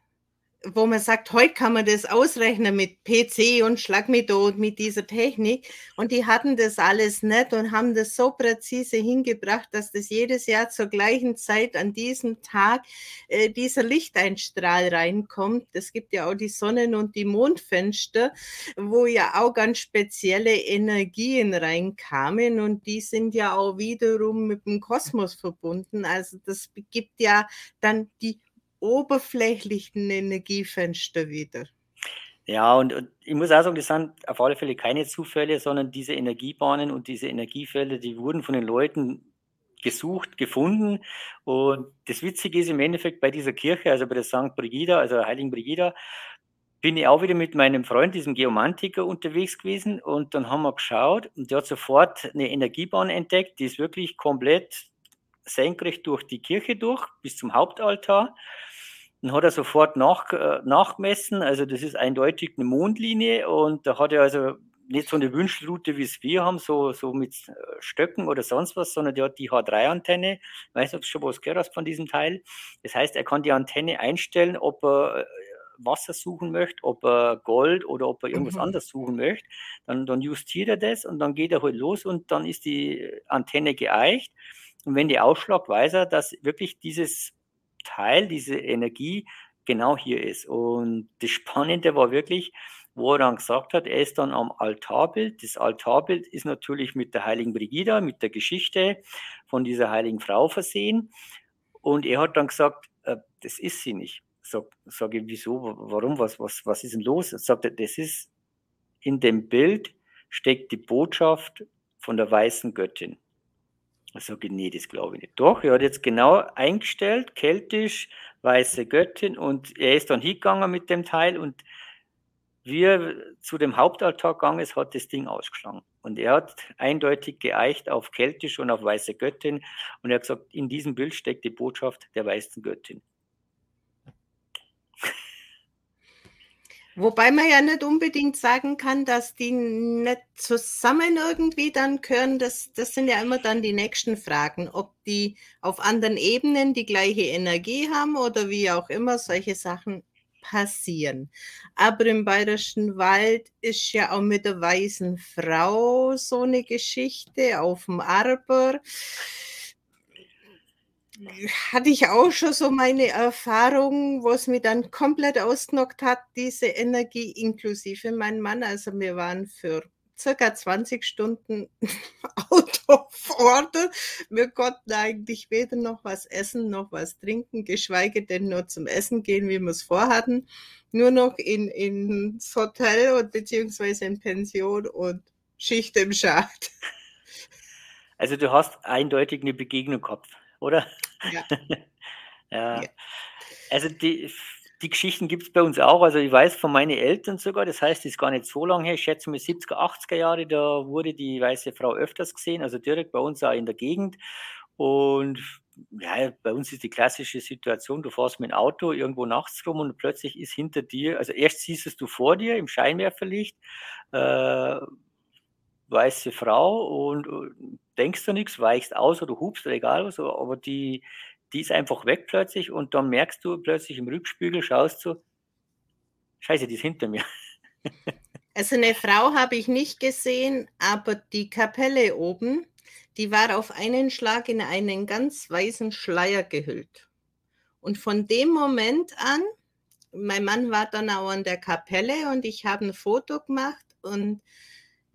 wo man sagt, heute kann man das ausrechnen mit PC und Schlagmethode, mit dieser Technik. Und die hatten das alles nicht und haben das so präzise hingebracht, dass das jedes Jahr zur gleichen Zeit an diesem Tag äh, dieser Lichteinstrahl reinkommt. Es gibt ja auch die Sonnen- und die Mondfenster, wo ja auch ganz spezielle Energien reinkamen und die sind ja auch wiederum mit dem Kosmos verbunden. Also das gibt ja dann die oberflächlichen Energiefenster wieder. Ja, und, und, ich muss auch sagen, das sind auf alle Fälle keine Zufälle, sondern diese Energiebahnen und diese Energiefelder, die wurden von den Leuten gesucht, gefunden. Und das Witzige ist im Endeffekt bei dieser Kirche, also bei der St. Brigida, also der Heiligen Brigida, bin ich auch wieder mit meinem Freund, diesem Geomantiker, unterwegs gewesen. Und dann haben wir geschaut und der hat sofort eine Energiebahn entdeckt, die ist wirklich komplett senkrecht durch die Kirche durch, bis zum Hauptaltar. Dann hat er sofort nach, äh, nachgemessen, also das ist eindeutig eine Mondlinie und da hat er also nicht so eine Wünschelroute, wie es wir haben, so, so mit äh, Stöcken oder sonst was, sondern der hat die H3-Antenne. Weißt du, ob du schon was gehört hast von diesem Teil? Das heißt, er kann die Antenne einstellen, ob er äh, Wasser suchen möchte, ob er Gold oder ob er irgendwas Mhm. anderes suchen möchte, dann, dann justiert er das und dann geht er halt los und dann ist die Antenne geeicht. Und wenn die ausschlagt, weiß er, dass wirklich dieses Teil, diese Energie genau hier ist. Und das Spannende war wirklich, wo er dann gesagt hat, er ist dann am Altarbild. Das Altarbild ist natürlich mit der heiligen Brigida, mit der Geschichte von dieser heiligen Frau versehen. Und er hat dann gesagt, äh, das ist sie nicht. Sag, sage ich, wieso, warum, was, was, was ist denn los? Er sagt, das ist in dem Bild steckt die Botschaft von der weißen Göttin. Ich sage, nee, das glaube ich nicht. Doch, er hat jetzt genau eingestellt, keltisch, weiße Göttin und er ist dann hingegangen mit dem Teil und wie er zu dem Hauptaltar gegangen ist, hat das Ding ausgeschlagen. Und er hat eindeutig geeicht auf keltisch und auf weiße Göttin und er hat gesagt, in diesem Bild steckt die Botschaft der weißen Göttin. Wobei man ja nicht unbedingt sagen kann, dass die nicht zusammen irgendwie dann gehören. Das, das sind ja immer dann die nächsten Fragen, ob die auf anderen Ebenen die gleiche Energie haben oder wie auch immer solche Sachen passieren. Aber im Bayerischen Wald ist ja auch mit der weißen Frau so eine Geschichte auf dem Arber hatte ich auch schon so meine Erfahrung, wo es mich dann komplett ausgenockt hat, diese Energie inklusive mein Mann. Also wir waren für circa 20 Stunden out of order. Wir konnten eigentlich weder noch was essen noch was trinken, geschweige denn nur zum Essen gehen, wie wir es vorhatten. Nur noch in, ins Hotel und beziehungsweise in Pension und Schicht im Schacht. Also du hast eindeutig eine Begegnung gehabt oder? Ja. ja. Ja. Also die, die Geschichten gibt es bei uns auch. Also ich weiß von meinen Eltern sogar, das heißt, das ist gar nicht so lange her, ich schätze mal 70er, 80er Jahre, da wurde die weiße Frau öfters gesehen, also direkt bei uns auch in der Gegend. Und ja, bei uns ist die klassische Situation, du fährst mit dem Auto irgendwo nachts rum und plötzlich ist hinter dir, also erst siehst du vor dir im Scheinwerferlicht, äh, weiße Frau und äh, denkst du nichts, weichst aus oder hupst oder egal was, aber die, die ist einfach weg plötzlich und dann merkst du plötzlich im Rückspiegel, schaust du, scheiße, die ist hinter mir. Also eine Frau habe ich nicht gesehen, aber die Kapelle oben, die war auf einen Schlag in einen ganz weißen Schleier gehüllt. Und von dem Moment an, mein Mann war dann auch an der Kapelle und ich habe ein Foto gemacht und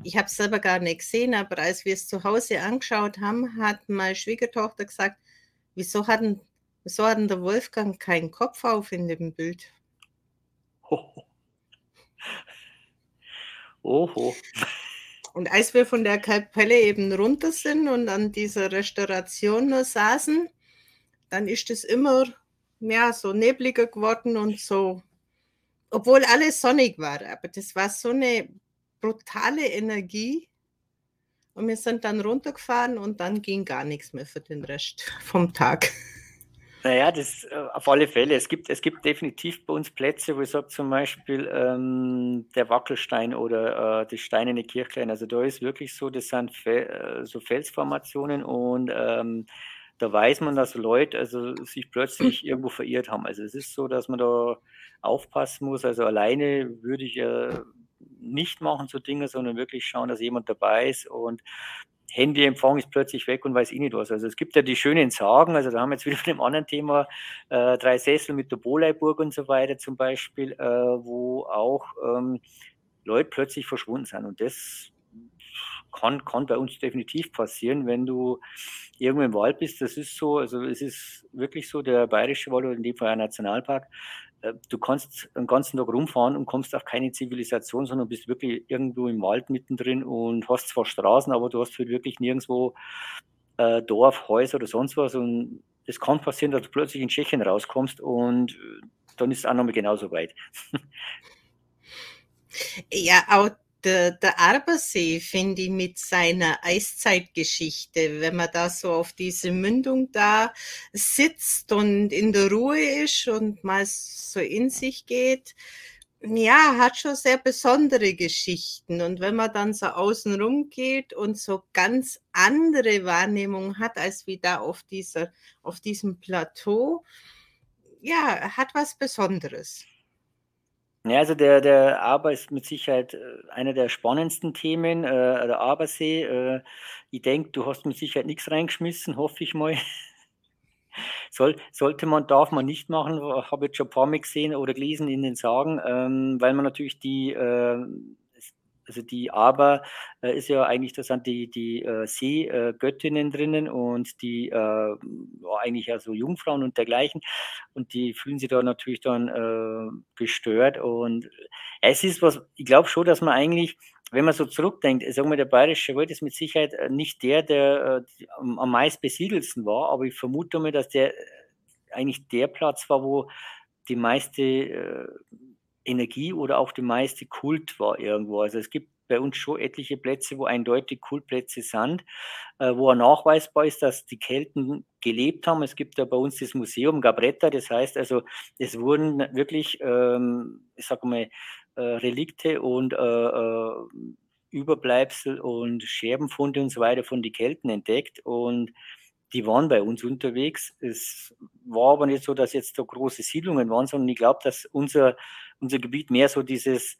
ich habe es selber gar nicht gesehen, aber als wir es zu Hause angeschaut haben, hat meine Schwiegertochter gesagt, wieso hat denn, wieso hat denn der Wolfgang keinen Kopf auf in dem Bild? Oho. Oho. Und als wir von der Kapelle eben runter sind und an dieser Restauration nur saßen, dann ist es immer ja, so nebliger geworden und so, obwohl alles sonnig war. Aber das war so eine brutale Energie. Und wir sind dann runtergefahren und dann ging gar nichts mehr für den Rest vom Tag. Naja, das äh, auf alle Fälle. Es gibt, es gibt definitiv bei uns Plätze, wo ich sage zum Beispiel ähm, der Wackelstein oder äh, das steinerne Kirchlein. Also da ist wirklich so, das sind Fe äh, so Felsformationen und ähm, da weiß man, dass Leute also sich plötzlich irgendwo verirrt haben. Also es ist so, dass man da aufpassen muss. Also alleine würde ich äh, nicht machen so Dinge, sondern wirklich schauen, dass jemand dabei ist und Handyempfang ist plötzlich weg und weiß ich nicht was. Also es gibt ja die schönen Sagen, also da haben wir jetzt wieder von dem anderen Thema äh, drei Sessel mit der Boleiburg und so weiter zum Beispiel, äh, wo auch ähm, Leute plötzlich verschwunden sind. Und das kann, kann bei uns definitiv passieren, wenn du irgendwo im Wald bist. Das ist so, also es ist wirklich so, der Bayerische Wald oder in dem Fall ein Nationalpark, du kannst den ganzen Tag rumfahren und kommst auf keine Zivilisation, sondern bist wirklich irgendwo im Wald mittendrin und hast zwar Straßen, aber du hast halt wirklich nirgendwo äh, Dorf, Häuser oder sonst was. Und es kann passieren, dass du plötzlich in Tschechien rauskommst und äh, dann ist es auch nochmal genauso weit. Ja, auch der, der Arbersee, finde ich, mit seiner Eiszeitgeschichte, wenn man da so auf diese Mündung da sitzt und in der Ruhe ist und mal so in sich geht, ja, hat schon sehr besondere Geschichten. Und wenn man dann so außen rum geht und so ganz andere Wahrnehmung hat, als wie da auf dieser, auf diesem Plateau, ja, hat was Besonderes. Ja, also der, der Aber ist mit Sicherheit äh, einer der spannendsten Themen, äh, der Abersee. Äh, ich denke, du hast mit Sicherheit nichts reingeschmissen, hoffe ich mal. Soll, sollte man, darf man nicht machen, habe ich schon ein paar Mal gesehen oder gelesen in den Sagen, ähm, weil man natürlich die äh, also die Aber äh, ist ja eigentlich, da sind die, die äh, Seegöttinnen drinnen und die äh, eigentlich ja so Jungfrauen und dergleichen. Und die fühlen sich da natürlich dann äh, gestört. Und es ist was, ich glaube schon, dass man eigentlich, wenn man so zurückdenkt, sagen wir, der Bayerische Wald ist mit Sicherheit äh, nicht der, der äh, am, meist besiedelsten war, aber ich vermute mal, dass der eigentlich der Platz war, wo die meiste Energie oder auch die meiste Kult war irgendwo. Also es gibt bei uns schon etliche Plätze, wo eindeutig Kultplätze sind, äh, wo nachweisbar ist, dass die Kelten gelebt haben. Es gibt ja bei uns das Museum Gabretta, das heißt also, es wurden wirklich, ähm, ich sage mal, äh, Relikte und äh, äh, Überbleibsel und Scherbenfunde und so weiter von den Kelten entdeckt und die waren bei uns unterwegs. Es war aber nicht so, dass jetzt so große Siedlungen waren, sondern ich glaube, dass unser unser Gebiet mehr so dieses,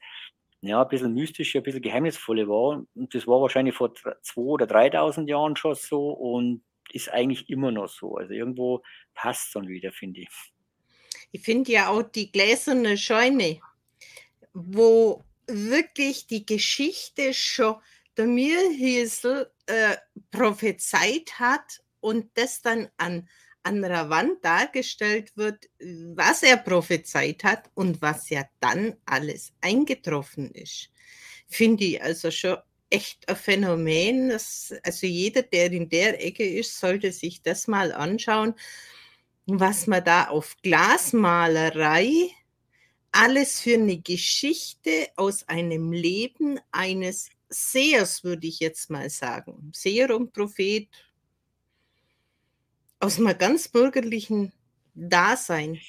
ja, ein bisschen mystische, ein bisschen geheimnisvolle war. Und das war wahrscheinlich vor 2.000 oder 3.000 Jahren schon so und ist eigentlich immer noch so. Also irgendwo passt es dann wieder, finde ich. Ich finde ja auch die gläserne Scheune, wo wirklich die Geschichte schon der Mirhiesel äh, prophezeit hat und das dann an an der Wand dargestellt wird, was er prophezeit hat und was ja dann alles eingetroffen ist. Finde ich also schon echt ein Phänomen. Dass, also jeder, der in der Ecke ist, sollte sich das mal anschauen, was man da auf Glasmalerei alles für eine Geschichte aus einem Leben eines Sehers, würde ich jetzt mal sagen. Seher und Prophet, aus einem ganz bürgerlichen Dasein.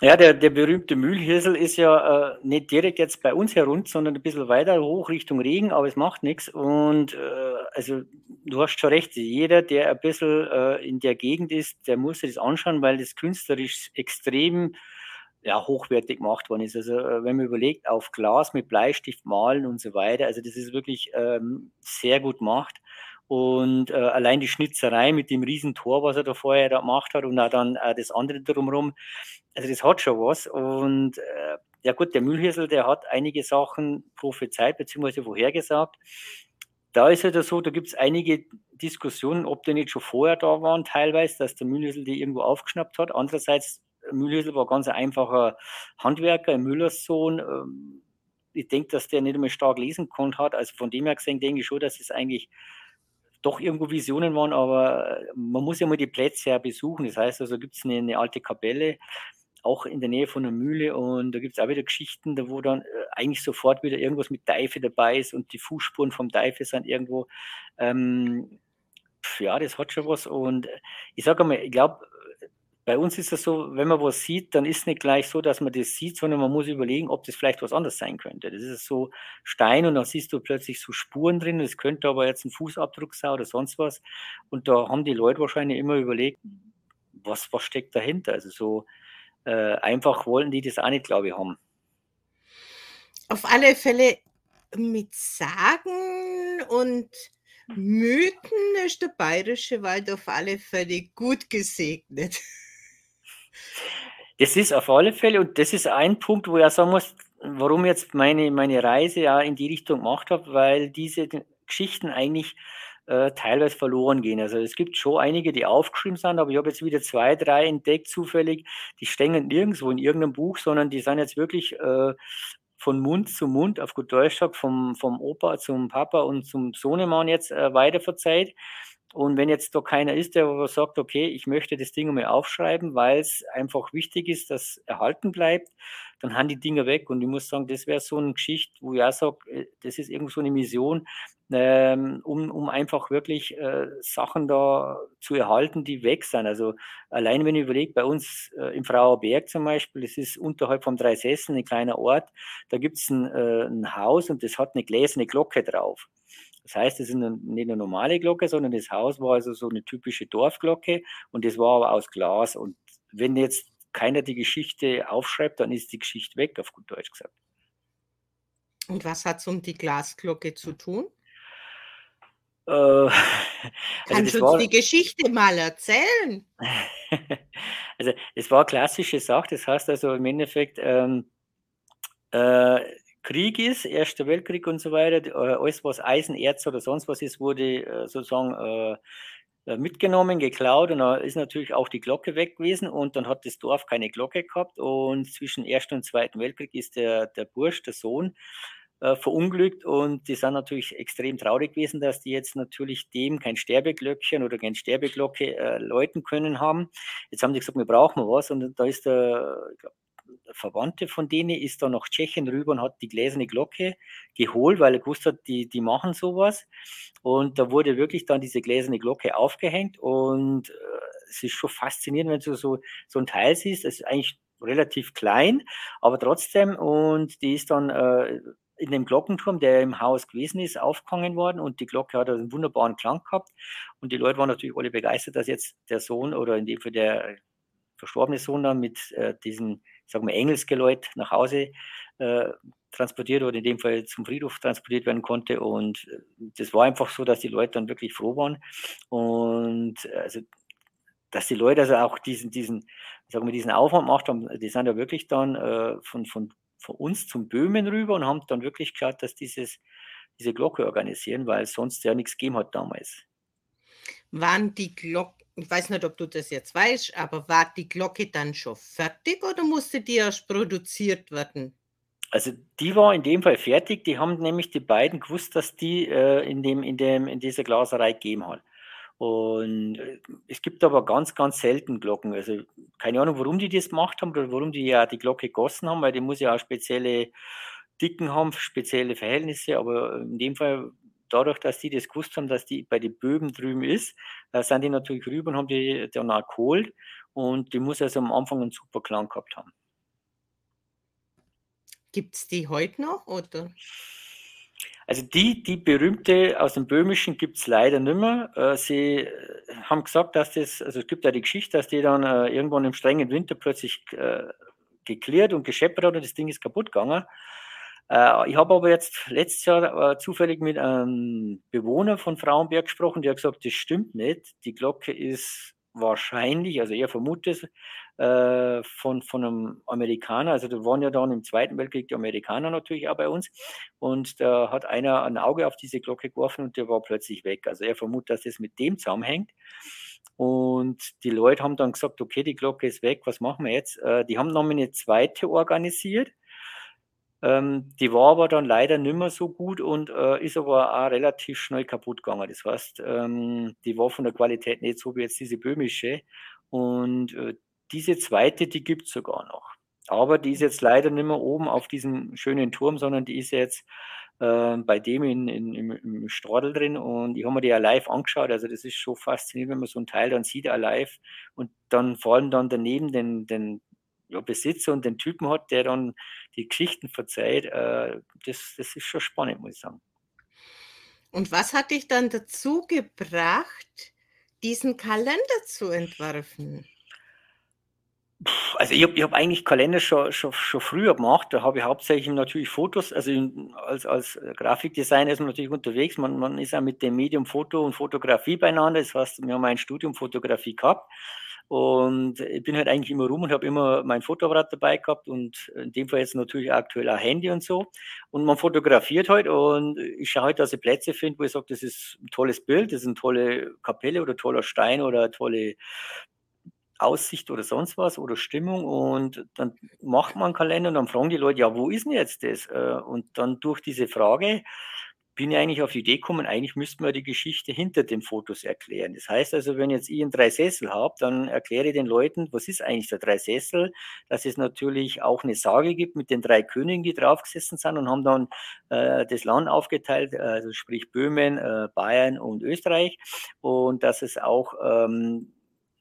Ja, der, der berühmte Mühlhirsel ist ja äh, nicht direkt jetzt bei uns herunter, sondern ein bisschen weiter hoch Richtung Regen, aber es macht nichts. Und äh, also du hast schon recht, jeder, der ein bisschen äh, in der Gegend ist, der muss sich das anschauen, weil das künstlerisch extrem ja, hochwertig gemacht worden ist. Also äh, wenn man überlegt, auf Glas mit Bleistift malen und so weiter, also das ist wirklich ähm, sehr gut gemacht. Und äh, allein die Schnitzerei mit dem riesen Tor, was er da vorher da gemacht hat und auch dann äh, das andere drumherum, also das hat schon was. Und äh, ja gut, der Mühlhirsel, der hat einige Sachen prophezeit bzw. vorhergesagt. Da ist ja so, da gibt es einige Diskussionen, ob die nicht schon vorher da waren, teilweise, dass der Mühlhirsel die irgendwo aufgeschnappt hat. Andererseits, Mühlhirsel war ganz ein einfacher Handwerker, ein Müllerssohn. Ähm, ich denke, dass der nicht einmal stark lesen konnte. Also von dem her gesehen denke ich schon, dass es eigentlich doch irgendwo Visionen waren, aber äh, man muss ja mal die Plätze ja besuchen. Das heißt, also gibt es eine, eine, alte Kapelle, auch in der Nähe von der Mühle und da gibt es auch wieder Geschichten, da wo dann äh, eigentlich sofort wieder irgendwas mit Teife dabei ist und die Fußspuren vom Teife sind irgendwo. Ähm, ja, das hat schon was und ich sage mal, ich glaube, bei uns ist es so, wenn man was sieht, dann ist es nicht gleich so, dass man das sieht, sondern man muss überlegen, ob das vielleicht was anderes sein könnte. Das ist so Stein und dann siehst du plötzlich so Spuren drin. Das könnte aber jetzt ein Fußabdruck sein oder sonst was. Und da haben die Leute wahrscheinlich immer überlegt, was, was steckt dahinter. Also so äh, einfach wollen die das auch nicht, glaube ich, haben. Auf alle Fälle mit Sagen und Mythen ist der bayerische Wald auf alle Fälle gut gesegnet. Das ist auf alle Fälle, und das ist ein Punkt, wo ich auch sagen muss, warum jetzt meine, meine Reise ja in die Richtung gemacht habe, weil diese Geschichten eigentlich äh, teilweise verloren gehen. Also es gibt schon einige, die aufgeschrieben sind, aber ich habe jetzt wieder zwei, drei entdeckt zufällig, die stehen nirgendwo in irgendeinem Buch, sondern die sind jetzt wirklich äh, von Mund zu Mund, auf gut Deutsch gesagt, vom, vom Opa zum Papa und zum Sohnemann jetzt äh, weiterverzeiht. Und wenn jetzt da keiner ist, der sagt, okay, ich möchte das Ding mal aufschreiben, weil es einfach wichtig ist, dass erhalten bleibt, dann haben die Dinger weg. Und ich muss sagen, das wäre so eine Geschichte, wo ich auch sage, äh, das ist irgendwo so eine Mission, ähm, um, um einfach wirklich äh, Sachen da zu erhalten, die weg sind. Also allein wenn ich überlege, bei uns äh, im Frauerberg zum Beispiel, das ist unterhalb vom Dreisessen, ein kleiner Ort, da gibt es ein, äh, ein Haus und das hat eine gläserne Glocke drauf. Das heißt, es ist nicht eine normale Glocke, sondern das Haus war also so eine typische Dorfglocke und das war aber aus Glas. Und wenn jetzt keiner die Geschichte aufschreibt, dann ist die Geschichte weg, auf gut Deutsch gesagt. Und was hat es um die Glasglocke zu tun? Äh, also Kannst du uns die Geschichte mal erzählen? also es war klassische Sache, das heißt also im Endeffekt, ähm, äh, Krieg ist, Erster Weltkrieg und so weiter, äh, alles was Eisen, Erz oder sonst was ist, wurde äh, sozusagen äh, äh, mitgenommen, geklaut. Und da ist natürlich auch die Glocke weg gewesen und dann hat das Dorf keine Glocke gehabt. Und zwischen Ersten und Zweiten Weltkrieg ist der, der Bursch, der Sohn, verunglückt. Und die sind natürlich extrem traurig gewesen, dass die jetzt natürlich dem kein Sterbeglöckchen oder kein Sterbeglocke äh, läuten können haben. Jetzt haben die gesagt, wir brauchen was. Und da ist der, ich glaub, Verwandte von denen ist da nach Tschechien rüber und hat die gläserne Glocke geholt, weil er gewusst hat, die, die machen sowas. Und da wurde wirklich dann diese gläserne Glocke aufgehängt und äh, es ist schon faszinierend, wenn du so, so ein Teil siehst. Es ist eigentlich relativ klein, aber trotzdem und die ist dann äh, in dem Glockenturm, der im Haus gewesen ist, aufgehangen worden und die Glocke hat einen wunderbaren Klang gehabt und die Leute waren natürlich alle begeistert, dass jetzt der Sohn oder in dem Fall der verstorbene Sohn dann mit äh, diesem sagen wir, Engelsgeläut nach Hause äh, transportiert oder in dem Fall zum Friedhof transportiert werden konnte. Und äh, das war einfach so, dass die Leute dann wirklich froh waren. Und äh, also, dass die Leute also auch diesen, diesen, sagen wir, diesen Aufwand gemacht haben, die sind ja wirklich dann äh, von, von, von uns zum Böhmen rüber und haben dann wirklich geschaut, dass dieses, diese Glocke organisieren, weil es sonst ja nichts gegeben hat damals. Waren die Glocken ich weiß nicht, ob du das jetzt weißt, aber war die Glocke dann schon fertig oder musste die erst produziert werden? Also die war in dem Fall fertig. Die haben nämlich die beiden gewusst, dass die äh, in, dem, in, dem, in dieser Glaserei gegeben hat. Und äh, es gibt aber ganz, ganz selten Glocken. Also keine Ahnung, warum die das gemacht haben oder warum die ja die Glocke gegossen haben, weil die muss ja auch spezielle Dicken haben, spezielle Verhältnisse. Aber in dem Fall dadurch, dass die das gewusst haben, dass die bei den Böben drüben ist, äh, sind die natürlich rüber und haben die dann auch geholt. Und die muss also am Anfang einen super Klang gehabt haben. Gibt es die heute noch? Oder? Also die, die berühmte aus dem Böhmischen gibt es leider nicht mehr. Äh, sie äh, haben gesagt, dass das, also es gibt ja die Geschichte, dass die dann äh, irgendwann im strengen Winter plötzlich geklärt und gescheppert hat und das Ding ist kaputt gegangen. Äh, ich habe aber jetzt letztes Jahr äh, zufällig mit einem Bewohner von Frauenberg gesprochen, der hat gesagt, das stimmt nicht. Die Glocke ist wahrscheinlich, also er vermutet äh, von, von einem Amerikaner, also da waren ja dann im Zweiten Weltkrieg die Amerikaner natürlich auch bei uns und da hat einer ein Auge auf diese Glocke geworfen und der war plötzlich weg. Also er vermutet, dass das mit dem zusammenhängt. Und die Leute haben dann gesagt, okay, die Glocke ist weg, was machen wir jetzt? Äh, die haben nochmal eine zweite organisiert ähm, die war aber dann leider nicht mehr so gut und äh, ist aber auch relativ schnell kaputt gegangen. Das heißt, ähm, die war von der Qualität nicht so wie jetzt diese böhmische. Und äh, diese zweite, die gibt es sogar noch. Aber die ist jetzt leider nicht mehr oben auf diesem schönen Turm, sondern die ist jetzt äh, bei dem in, in, im, im Stradel drin und ich habe mir die ja live angeschaut. Also das ist schon faszinierend, wenn man so ein Teil dann sieht, live und dann vor allem dann daneben den, den ja, Besitzer und den Typen hat, der dann die Geschichten verzeiht, äh, das, das ist schon spannend, muss ich sagen. Und was hat dich dann dazu gebracht, diesen Kalender zu entwerfen? Also ich habe ich hab eigentlich Kalender schon, schon, schon früher gemacht. Da habe ich hauptsächlich natürlich Fotos. Also als, als Grafikdesigner ist man natürlich unterwegs. Man, man ist ja mit dem Medium Foto und Fotografie beieinander. Das heißt, wir haben ein Studium Fotografie gehabt. Und ich bin halt eigentlich immer rum und habe immer mein Fotoapparat dabei gehabt und in dem Fall jetzt natürlich aktuell auch Handy und so. Und man fotografiert halt und ich schaue halt, dass ich Plätze finde, wo ich sage, das ist ein tolles Bild, das ist eine tolle Kapelle oder toller Stein oder tolle Aussicht oder sonst was oder Stimmung und dann macht man einen Kalender und dann fragen die Leute, ja, wo ist denn jetzt das? Äh, und dann durch diese Frage bin ich eigentlich auf die Idee gekommen, eigentlich müssten wir die Geschichte hinter den Fotos erklären. Das heißt also, wenn jetzt ich einen Dreisessel habe, dann erkläre ich den Leuten, was ist eigentlich der Dreisessel, dass es natürlich auch eine Sage gibt mit den drei Königen, die draufgesessen sind und haben dann äh, das Land aufgeteilt, also sprich Böhmen, äh, Bayern und Österreich und dass es auch ähm,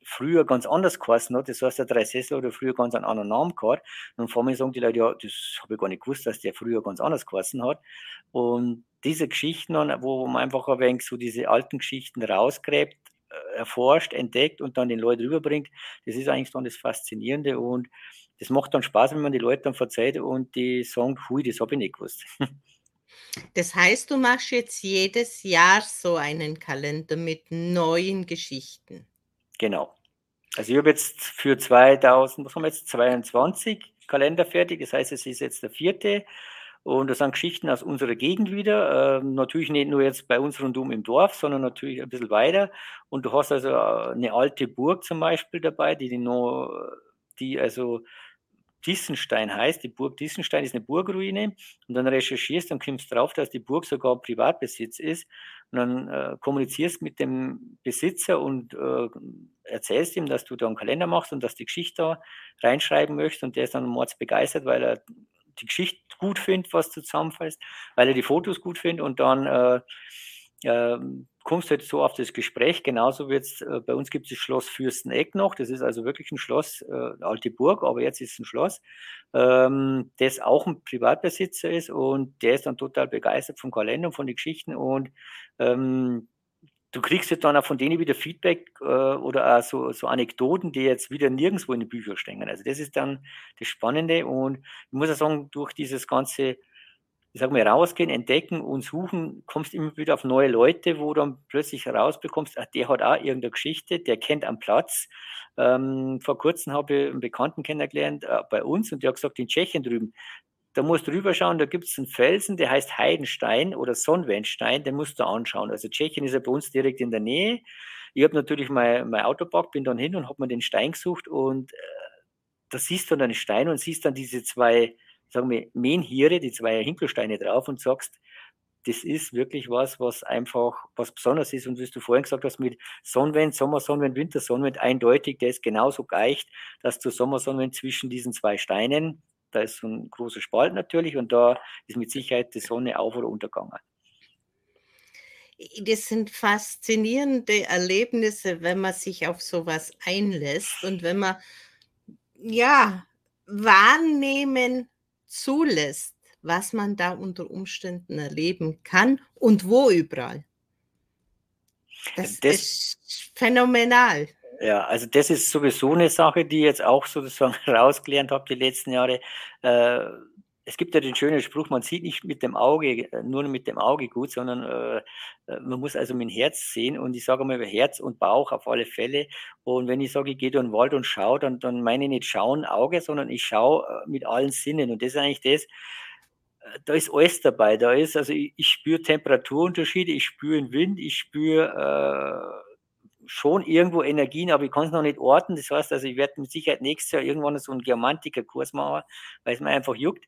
früher ganz anders geheißen hat. Das heißt, der Dreisessel oder früher ganz einen anderen Namen gehabt. Und vor mir sagen die Leute, ja, das habe ich gar nicht gewusst, dass der früher ganz anders geheißen hat. Und diese Geschichten, wo man einfach ein wenig so diese alten Geschichten rausgräbt, äh, erforscht, entdeckt und dann den Leuten rüberbringt. Das ist eigentlich dann das Faszinierende und das macht dann Spaß, wenn man die Leute dann verzeiht und die sagen, hui, das habe ich nicht gewusst. Das heißt, du machst jetzt jedes Jahr so einen Kalender mit neuen Geschichten. Genau. Also ich habe jetzt für 2000, was haben wir jetzt, 22 Kalender fertig. Das heißt, es ist jetzt der vierte. Und das sind Geschichten aus unserer Gegend wieder. Ähm, natürlich nicht nur jetzt bei uns rundum im Dorf, sondern natürlich ein bisschen weiter. Und du hast also äh, eine alte Burg zum Beispiel dabei, die, die, noch, die also Dissenstein heißt. Die Burg Dissenstein ist eine Burgruine. Und dann recherchierst und kommst drauf, dass die Burg sogar Privatbesitz ist. Und dann äh, kommunizierst mit dem Besitzer und äh, erzählst ihm, dass du da einen Kalender machst und dass die Geschichte da reinschreiben möchtest. Und der ist dann mords begeistert, weil er die Geschichte gut findet, was du zusammenfasst, weil er die Fotos gut findet und dann äh, äh, kommst du jetzt so auf das Gespräch. Genauso wie jetzt äh, bei uns gibt es das Schloss Fürsteneck noch. Das ist also wirklich ein Schloss, äh, alte Burg, aber jetzt ist es ein Schloss, ähm, das auch ein Privatbesitzer ist und der ist dann total begeistert vom Kalender und von den Geschichten und ähm, du kriegst jetzt dann auch von denen wieder Feedback äh, oder auch so, so Anekdoten, die jetzt wieder nirgendwo in den Büchern stehen. Also das ist dann das Spannende und ich muss auch sagen, durch dieses ganze, ich sag mal, rausgehen, entdecken und suchen, kommst immer wieder auf neue Leute, wo du dann plötzlich herausbekommst, ach, der hat auch irgendeine Geschichte, der kennt am Platz. Ähm, vor kurzem habe ich einen Bekannten kennengelernt äh, bei uns und der hat gesagt, in Tschechien drüben, da musst du rüberschauen, da gibt es einen Felsen, der heißt Heidenstein oder Sonnenwendstein, den musst du anschauen. Also Tschechien ist ja bei uns direkt in der Nähe. Ich habe natürlich mein, mein Auto gepackt, bin dann hin und habe mir den Stein gesucht und äh, da siehst du dann den Stein und siehst dann diese zwei, sagen wir, Menhiere, die zwei Hinkelsteine drauf und sagst, das ist wirklich was, was einfach was Besonderes ist. Und wie du vorhin gesagt hast, mit Sonnenwind, Sommersonnenwind, Wintersonnenwind, eindeutig, der ist genauso geicht, dass du Sommersonnenwind zwischen diesen zwei Steinen da ist so ein großer Spalt natürlich und da ist mit Sicherheit die Sonne auf oder untergegangen. Das sind faszinierende Erlebnisse, wenn man sich auf sowas einlässt und wenn man ja wahrnehmen zulässt, was man da unter Umständen erleben kann und wo überall. Das, das ist phänomenal. Ja, also das ist sowieso eine Sache, die ich jetzt auch sozusagen rausgelernt habe die letzten Jahre. Äh, es gibt ja den schönen Spruch, man sieht nicht mit dem Auge, äh, nur mit dem Auge gut, sondern äh, äh, man muss also mit dem Herz sehen. Und ich sage mal über Herz und Bauch auf alle Fälle. Und wenn ich sage, ich gehe durch den Wald und schaue, dann, dann meine ich nicht schauen, Auge, sondern ich schaue äh, mit allen Sinnen. Und das ist eigentlich das, da ist alles dabei. Da ist, also ich, ich spüre Temperaturunterschiede, ich spüre den Wind, ich spüre schon irgendwo Energien, aber ich kann es noch nicht orten. Das heißt also, ich werde mit Sicherheit nächstes Jahr irgendwann so einen Geomantiker-Kurs machen, weil es mir einfach juckt.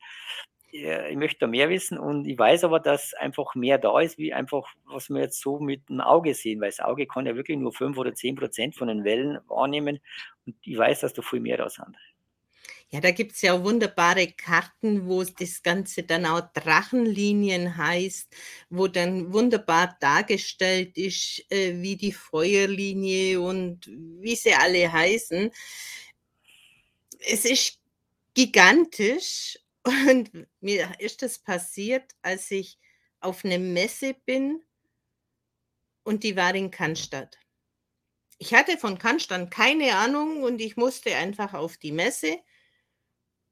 Ich möchte da mehr wissen und ich weiß aber, dass einfach mehr da ist, wie einfach, was wir jetzt so mit dem Auge sehen, weil das Auge kann ja wirklich nur fünf oder zehn Prozent von den Wellen wahrnehmen und ich weiß, dass da viel mehr da sind. Ja, da gibt es ja auch wunderbare Karten, wo das Ganze dann auch Drachenlinien heißt, wo dann wunderbar dargestellt ist, äh, wie die Feuerlinie und wie sie alle heißen. Es ist gigantisch und mir ist das passiert, als ich auf eine Messe bin und die war in Cannstatt. Ich hatte von Cannstatt keine Ahnung und ich musste einfach auf die Messe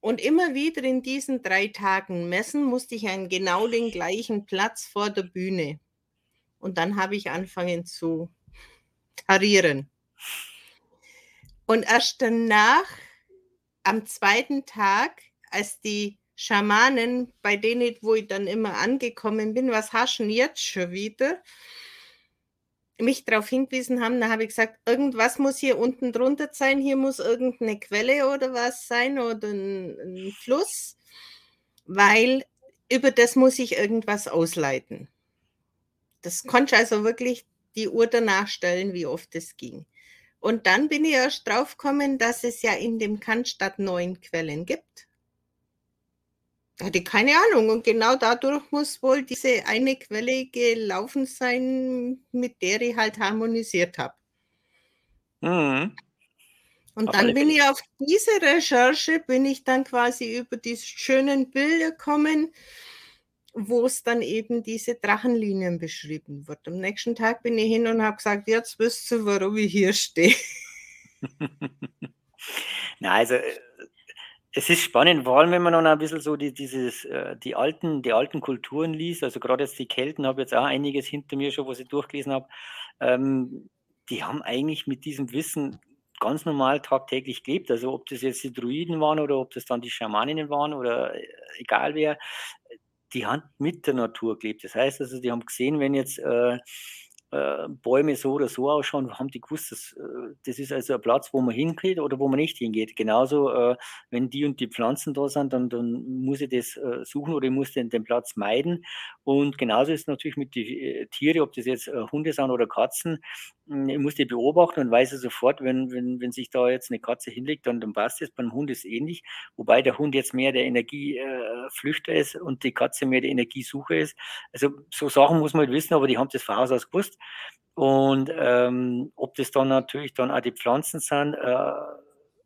und immer wieder in diesen drei Tagen messen musste ich an genau den gleichen Platz vor der Bühne. Und dann habe ich angefangen zu tarieren. Und erst danach, am zweiten Tag, als die Schamanen, bei denen, wo ich dann immer angekommen bin, was denn jetzt schon wieder? Mich darauf hingewiesen haben, da habe ich gesagt, irgendwas muss hier unten drunter sein, hier muss irgendeine Quelle oder was sein oder ein, ein Fluss, weil über das muss ich irgendwas ausleiten. Das konnte ich also wirklich die Uhr danach stellen, wie oft es ging. Und dann bin ich erst drauf gekommen, dass es ja in dem Cannstatt neun Quellen gibt hatte keine Ahnung. Und genau dadurch muss wohl diese eine Quelle gelaufen sein, mit der ich halt harmonisiert habe. Mhm. Und auf dann bin ich auf diese Recherche, bin ich dann quasi über die schönen Bilder gekommen. wo es dann eben diese Drachenlinien beschrieben wird. Am nächsten Tag bin ich hin und habe gesagt, jetzt wisst ihr, warum ich hier stehe. Na, also äh, es ist spannend, vor allem wenn man noch ein bisschen so die, dieses, äh, die, alten, die alten Kulturen liest. Also gerade jetzt die Kelten habe jetzt auch einiges hinter mir schon, was ich durchgelesen habe. Ähm, die haben eigentlich mit diesem Wissen ganz normal tagtäglich gelebt. Also ob das jetzt die Druiden waren oder ob das dann die Schamaninnen waren oder äh, egal wer, die haben mit der Natur gelebt. Das heißt also, die haben gesehen, wenn jetzt äh, äh, Bäume so oder so ausschauen, haben die gewusst, dass, äh, das ist also ein Platz, wo man hingeht oder wo man nicht hingeht. Genauso, äh, wenn die und die Pflanzen da sind, dann, dann muss ich das äh, suchen oder ich muss den, den Platz meiden. Und genauso ist es natürlich mit den äh, Tieren, ob das jetzt Hunde sind oder Katzen. Hm, ich muss die beobachten und weiß sofort, wenn, wenn, wenn sich da jetzt eine Katze hinlegt, dann, dann passt es. Beim Hund ist ähnlich, wobei der Hund jetzt mehr der Energieflüchter ist und die Katze mehr der Energiesucher ist. Also so Sachen muss man halt wissen, aber die haben das von Haus aus gewusst. Und ähm, ob das dann natürlich dann auch die Pflanzen sind, äh,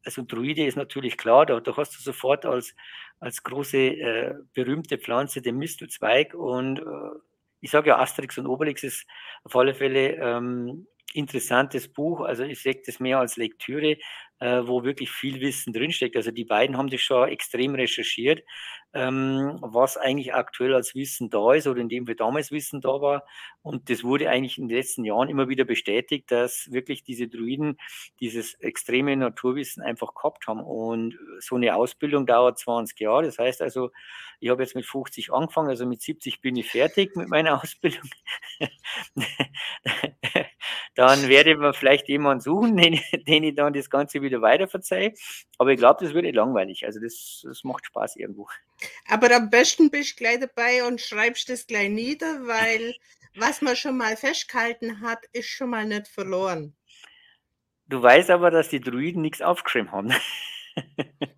also Druide ist natürlich klar, da, da hast du sofort als, als große äh, berühmte Pflanze den Mistelzweig und äh, ich sage ja, Asterix und Obelix ist auf alle Fälle ähm, interessantes Buch. Also ich sehe das mehr als Lektüre, äh, wo wirklich viel Wissen drinsteckt. Also die beiden haben das schon extrem recherchiert, ähm, was eigentlich aktuell als Wissen da ist oder in dem wir damals Wissen da war. Und das wurde eigentlich in den letzten Jahren immer wieder bestätigt, dass wirklich diese Druiden dieses extreme Naturwissen einfach gehabt haben. Und so eine Ausbildung dauert 20 Jahre. Das heißt also, ich habe jetzt mit 50 angefangen, also mit 70 bin ich fertig mit meiner Ausbildung. dann werde ich vielleicht jemanden suchen, den, den, ich dann das Ganze wieder weiter verzeihe. Aber ich glaube, das wird nicht langweilig. Also das, das macht Spaß irgendwo. Aber am besten bist du gleich dabei und schreibst das gleich nieder, weil was man schon mal festgehalten hat, ist schon mal nicht verloren. Du weißt aber, dass die Druiden nichts aufgeschrieben haben.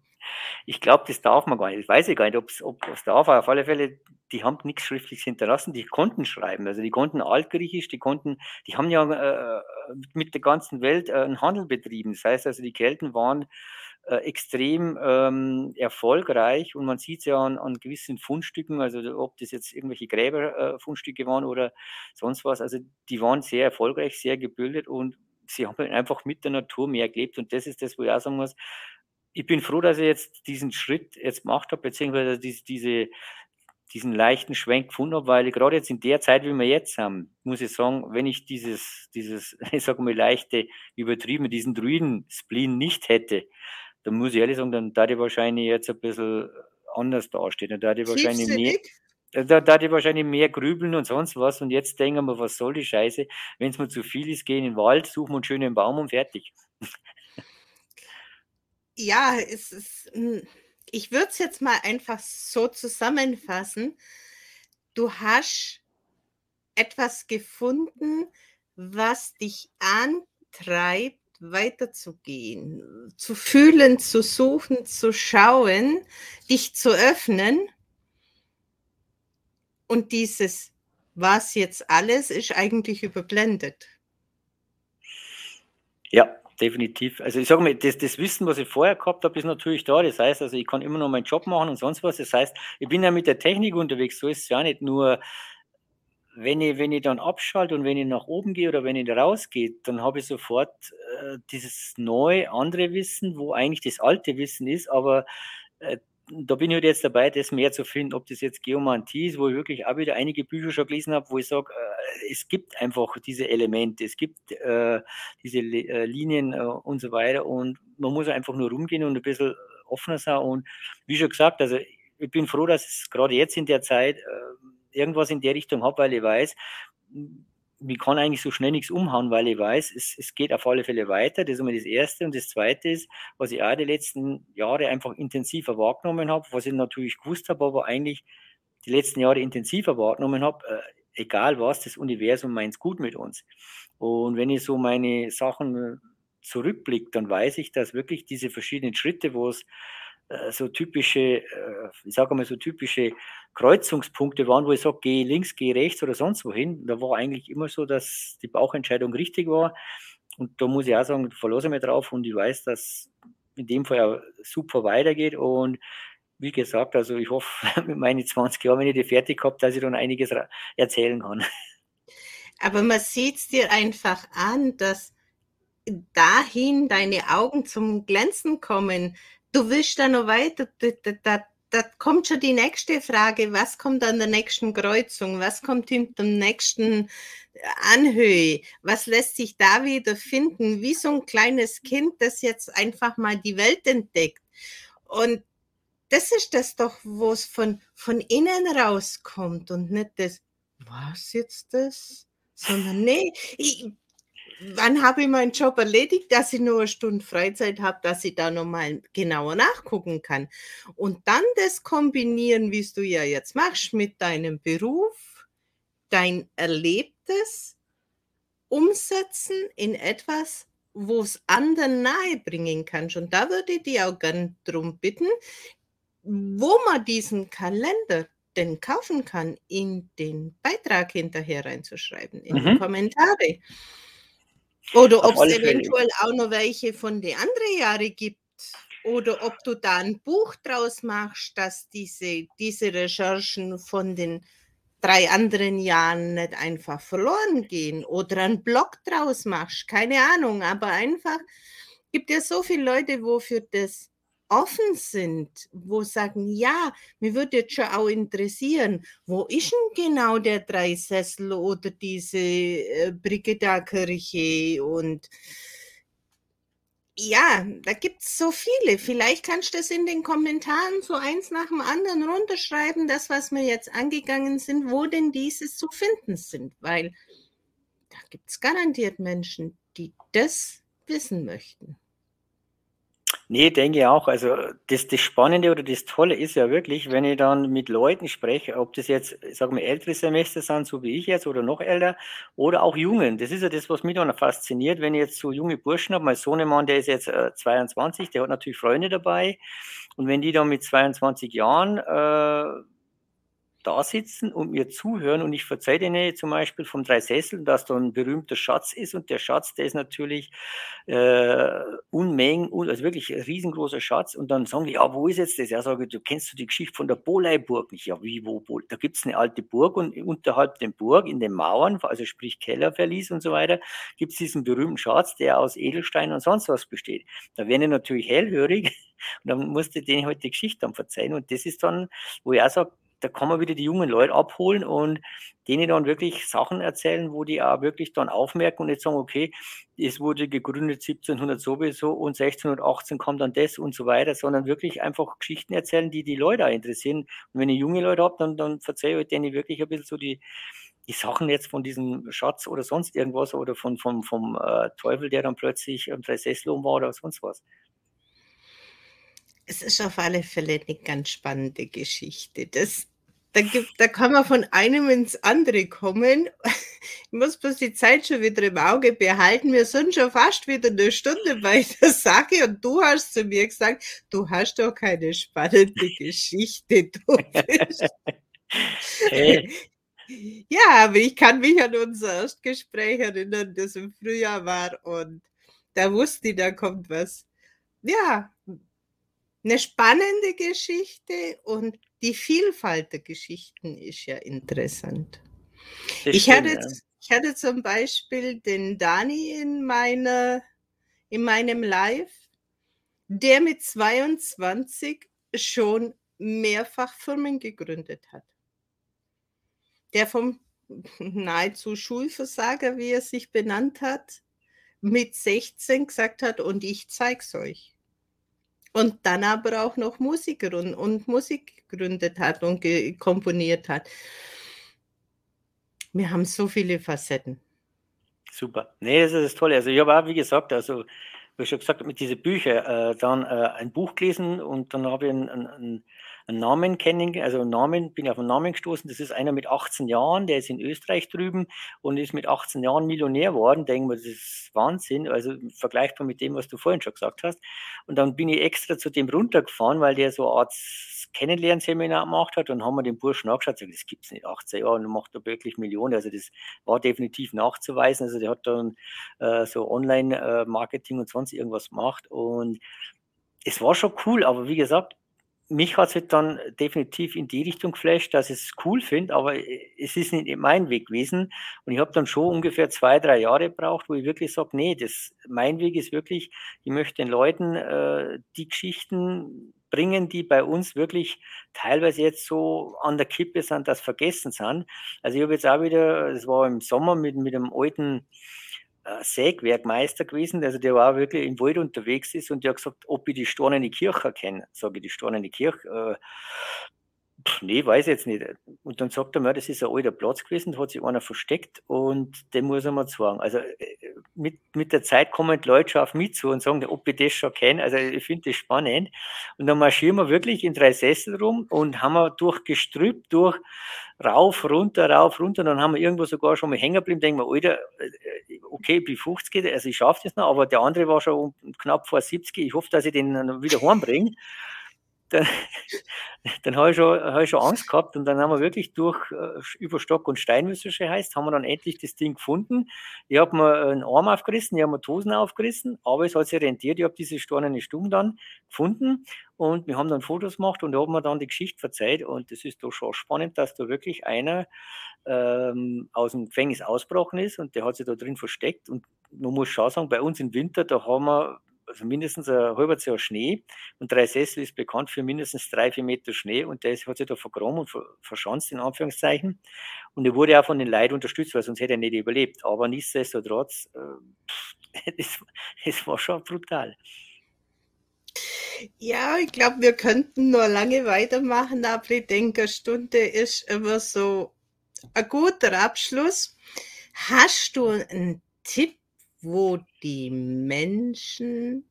ich glaube, das darf man gar nicht. Das weiß ich gar nicht, ob es darf. Aber auf alle Fälle, die haben nichts Schriftliches hinterlassen. Die konnten schreiben. Also die konnten Altgriechisch, die konnten, die haben ja äh, mit der ganzen Welt äh, einen Handel betrieben. Das heißt also, die Kelten waren äh, extrem ähm, erfolgreich und man sieht es ja an, an, gewissen Fundstücken, also ob das jetzt irgendwelche Gräberfundstücke waren oder sonst was. Also die waren sehr erfolgreich, sehr gebildet und sie haben einfach mit der Natur mehr gelebt und das ist das, wo ich auch sagen muss, ich bin froh, dass ich jetzt diesen Schritt jetzt gemacht habe, beziehungsweise diese, diese, diesen leichten Schwenk gefunden habe, weil gerade jetzt in der Zeit, wie wir jetzt haben, muss ich sagen, wenn ich dieses, dieses, ich sage mal, leichte, übertrieben, diesen Druiden-Spleen nicht hätte, dann muss ich ehrlich sagen, dann da ich wahrscheinlich jetzt ein bisschen anders dastehen. Dann da ich wahrscheinlich mehr, da, da ich wahrscheinlich mehr grübeln und sonst was. Und jetzt denken wir, was soll die Scheiße? Wenn es mir zu viel ist, gehen in den Wald, suchen wir einen schönen Baum und fertig. ja, es ist, hm, ich würde es jetzt mal einfach so zusammenfassen. Du hast etwas gefunden, was dich antreibt, weiterzugehen, zu fühlen, zu suchen, zu schauen, dich zu öffnen. Und dieses, was jetzt alles, ist eigentlich überblendet. Ja, definitiv. Also ich sage mal, das, das, Wissen, was ich vorher gehabt habe, ist natürlich da. Das heißt, also ich kann immer noch meinen Job machen und sonst was. Das heißt, ich bin ja mit der Technik unterwegs. So ist es ja nicht nur, wenn ich, wenn ich dann abschalte und wenn ich nach oben gehe oder wenn ich rausgehe, dann habe ich sofort äh, dieses neue, andere Wissen, wo eigentlich das alte Wissen ist, aber äh, da bin ich halt jetzt dabei, das mehr zu finden, ob das jetzt Geomantie ist, wo ich wirklich auch wieder einige Bücher schon gelesen habe, wo ich sage, äh, es gibt einfach diese Elemente, es gibt äh, diese äh, Linien äh, und so weiter. Und man muss einfach nur rumgehen und ein bisschen offener sein. Und wie schon gesagt, also ich bin froh, dass es gerade jetzt in der Zeit irgendwas in der Richtung habe, weil ich weiß, mich kann eigentlich so schnell nichts umhauen, weil ich weiß, es, es geht auf alle Fälle weiter. Das ist immer das Erste. Und das Zweite ist, was ich auch die letzten Jahre einfach intensiver wahrgenommen habe, was ich natürlich gewusst habe, aber eigentlich die letzten Jahre intensiver wahrgenommen habe, äh, egal was, das Universum meint es gut mit uns. Und wenn ich so meine Sachen äh, zurückblicke, dann weiß ich, dass wirklich diese verschiedenen Schritte, wo es äh, so typische, äh, ich sage mal so typische Kreuzungspunkte waren, wo ich sage, gehe links, gehe rechts oder sonst wohin. Da war eigentlich immer so, dass die Bauchentscheidung richtig war. Und da muss ich auch sagen, verlasse mich drauf und ich weiß, dass in dem Fall auch super weitergeht. Und wie gesagt, also ich hoffe, mit meinen 20 Jahren, wenn ich die fertig habe, dass ich dann einiges erzählen kann. Aber man sieht es dir einfach an, dass dahin deine Augen zum Glänzen kommen. Du willst da noch weiter, da, da, da kommt schon die nächste Frage, was kommt an der nächsten Kreuzung, was kommt hinter dem nächsten Anhöhe, was lässt sich da wieder finden, wie so ein kleines Kind, das jetzt einfach mal die Welt entdeckt. Und das ist das doch, wo es von, von innen rauskommt und nicht das, was jetzt das? Sondern nee, ich, wann habe ich meinen Job erledigt, dass ich nur eine Stunde Freizeit habe, dass ich da nochmal genauer nachgucken kann. Und dann das kombinieren, wie es du ja jetzt machst, mit deinem Beruf, dein Erlebtes umsetzen in etwas, wo es anderen nahe bringen kannst. Und da würde ich dich auch gern darum bitten, wo man diesen Kalender denn kaufen kann, in den Beitrag hinterher reinzuschreiben, in mhm. die Kommentare. Oder ob es eventuell auch noch welche von den anderen Jahren gibt. Oder ob du da ein Buch draus machst, dass diese, diese Recherchen von den drei anderen Jahren nicht einfach verloren gehen. Oder einen Blog draus machst. Keine Ahnung, aber einfach gibt ja so viele Leute, wofür das offen sind, wo sagen, ja, mir würde jetzt schon auch interessieren, wo ist denn genau der Dreisessel oder diese äh, Brigida-Kirche und ja, da gibt es so viele. Vielleicht kannst du das in den Kommentaren so eins nach dem anderen runterschreiben, das, was wir jetzt angegangen sind, wo denn diese zu finden sind, weil da gibt es garantiert Menschen, die das wissen möchten. Nee, denke ich auch. Also das, das Spannende oder das Tolle ist ja wirklich, wenn ich dann mit Leuten spreche, ob das jetzt, sagen wir, ältere Semester sind, so wie ich jetzt, oder noch älter, oder auch Jungen. Das ist ja das, was mich dann fasziniert, wenn ich jetzt so junge Burschen habe. Mein Sohnemann, der ist jetzt äh, 22, der hat natürlich Freunde dabei. Und wenn die dann mit 22 Jahren äh, da sitzen und mir zuhören und ich verzeihe denen zum Beispiel vom Drei Sesseln, dass da ein berühmter Schatz ist und der Schatz, der ist natürlich äh, Unmengen, also wirklich ein riesengroßer Schatz und dann sagen die, ja, wo ist jetzt das? Sage ich, du kennst du die Geschichte von der Boleiburg nicht? Ja, wie, wo, wo? Da gibt es eine alte Burg und unterhalb der Burg, in den Mauern, also sprich Kellerverlies und so weiter, gibt es diesen berühmten Schatz, der aus Edelstein und sonst was besteht. Da werden die natürlich hellhörig und dann musste denen halt die Geschichte dann verzeihen und das ist dann, wo auch sage, da kann man wieder die jungen Leute abholen und denen dann wirklich Sachen erzählen, wo die auch wirklich dann aufmerken und nicht sagen, okay, es wurde gegründet 1700 sowieso und 1618 kommt dann das und so weiter, sondern wirklich einfach Geschichten erzählen, die die Leute auch interessieren. Und wenn ich junge Leute habe, dann, dann verzeihe ich denen wirklich ein bisschen so die, die Sachen jetzt von diesem Schatz oder sonst irgendwas oder von, vom, vom äh, Teufel, der dann plötzlich am Dreisesslum war oder sonst was. Es ist auf alle Fälle eine ganz spannende Geschichte. Das, da, gibt, da kann man von einem ins andere kommen. Ich muss bloß die Zeit schon wieder im Auge behalten. Wir sind schon fast wieder eine Stunde bei der Sache und du hast zu mir gesagt, du hast doch keine spannende Geschichte. Du hey. Ja, aber ich kann mich an unser Erstgespräch erinnern, das im Frühjahr war und da wusste ich, da kommt was. Ja, eine spannende Geschichte und die Vielfalt der Geschichten ist ja interessant. ich, stimmt, hatte, ja. ich hatte zum Beispiel den Dani in, meiner, in meinem Live, der mit 22 schon mehrfach Firmen gegründet hat. Der vom nahezu Schulversager, wie er sich benannt hat, mit 16 gesagt hat, und ich zeig's euch. Und dann aber auch noch Musiker und, Musik gegründet hat und komponiert hat. Wir haben so viele Facetten. Super. Nee, das ist das Tolle. Also ich habe auch, wie gesagt, also wie schon gesagt mit diesen Büchern äh, dann äh, ein Buch gelesen und dann habe ich ein, ein, einen Namen kennen, also einen Namen, bin auf einen Namen gestoßen. Das ist einer mit 18 Jahren, der ist in Österreich drüben und ist mit 18 Jahren Millionär geworden. Denken wir, das ist Wahnsinn, also vergleichbar mit dem, was du vorhin schon gesagt hast. Und dann bin ich extra zu dem runtergefahren, weil der so eine Art Kennenlernseminar gemacht hat und haben wir den Burschen angeschaut, das gibt es nicht, 18 Jahre und macht da wirklich Millionen. Also das war definitiv nachzuweisen. Also der hat dann äh, so Online-Marketing und sonst irgendwas gemacht und es war schon cool, aber wie gesagt, mich hat es dann definitiv in die Richtung geflasht, dass ich es cool finde, aber es ist nicht mein Weg gewesen. Und ich habe dann schon ungefähr zwei, drei Jahre gebraucht, wo ich wirklich sage, nee, das, mein Weg ist wirklich, ich möchte den Leuten äh, die Geschichten bringen, die bei uns wirklich teilweise jetzt so an der Kippe sind, dass vergessen sind. Also ich habe jetzt auch wieder, das war im Sommer mit, mit einem alten Sägwerkmeister gewesen, also der war wirklich im Wald unterwegs ist und der hat gesagt, ob ich die Stornene Kirche kenne. Sage ich, die Stornene Kirche, äh, nee, weiß ich jetzt nicht. Und dann sagt er mir, das ist ein alter Platz gewesen, da hat sich einer versteckt und den muss er mal sagen. Also äh, mit, mit der Zeit kommen die Leute schon auf mich zu und sagen, ob ich das schon kenne. Also ich finde das spannend. Und dann marschieren wir wirklich in drei Sessel rum und haben wir durch Gestrüpp, durch rauf, runter, rauf, runter. Dann haben wir irgendwo sogar schon mal hängen geblieben, denken wir, Alter, äh, okay, bis 50, also ich schaffe das noch, aber der andere war schon knapp vor 70. Ich hoffe, dass ich den wieder heimbringe dann, dann habe ich, schon, hab ich schon Angst gehabt und dann haben wir wirklich durch äh, über Stock und Stein, wie es so schön heißt, haben wir dann endlich das Ding gefunden. Ich habe mir einen Arm aufgerissen, ich habe mir die Hosen aufgerissen, aber es hat sich rentiert. Ich habe diese steinerne Stumm dann gefunden und wir haben dann Fotos gemacht und da haben wir dann die Geschichte verzeiht und das ist doch schon spannend, dass da wirklich einer ähm, aus dem Gefängnis ausgebrochen ist und der hat sich da drin versteckt und man muss schon sagen, bei uns im Winter, da haben wir also mindestens ein halbes Jahr Schnee und drei Sessel ist bekannt für mindestens drei, vier Meter Schnee und der hat sich da vergraben und verschanzt in Anführungszeichen und er wurde auch von den Leuten unterstützt, weil sonst hätte er nicht überlebt. Aber nichtsdestotrotz, äh, war schon brutal. Ja, ich glaube, wir könnten nur lange weitermachen, aber ich denke, eine Stunde ist immer so ein guter Abschluss. Hast du einen Tipp wo die Menschen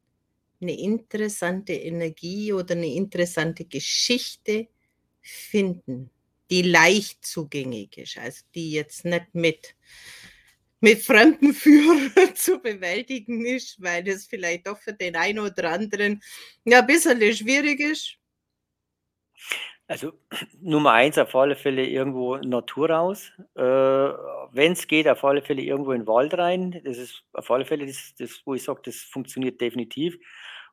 eine interessante Energie oder eine interessante Geschichte finden, die leicht zugänglich ist, also die jetzt nicht mit, mit fremden Führern zu bewältigen ist, weil das vielleicht doch für den einen oder anderen ja, ein bisschen schwierig ist. Also Nummer eins auf alle Fälle irgendwo Natur raus. Äh, Wenn es geht, auf alle Fälle irgendwo in den Wald rein. Das ist auf alle Fälle das, das wo ich sage, das funktioniert definitiv.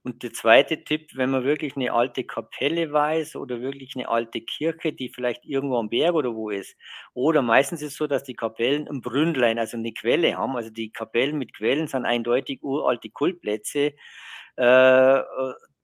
Und der zweite Tipp, wenn man wirklich eine alte Kapelle weiß oder wirklich eine alte Kirche, die vielleicht irgendwo am Berg oder wo ist. Oder meistens ist es so, dass die Kapellen ein Brünnlein, also eine Quelle haben. Also die Kapellen mit Quellen sind eindeutig uralte Kultplätze. Äh,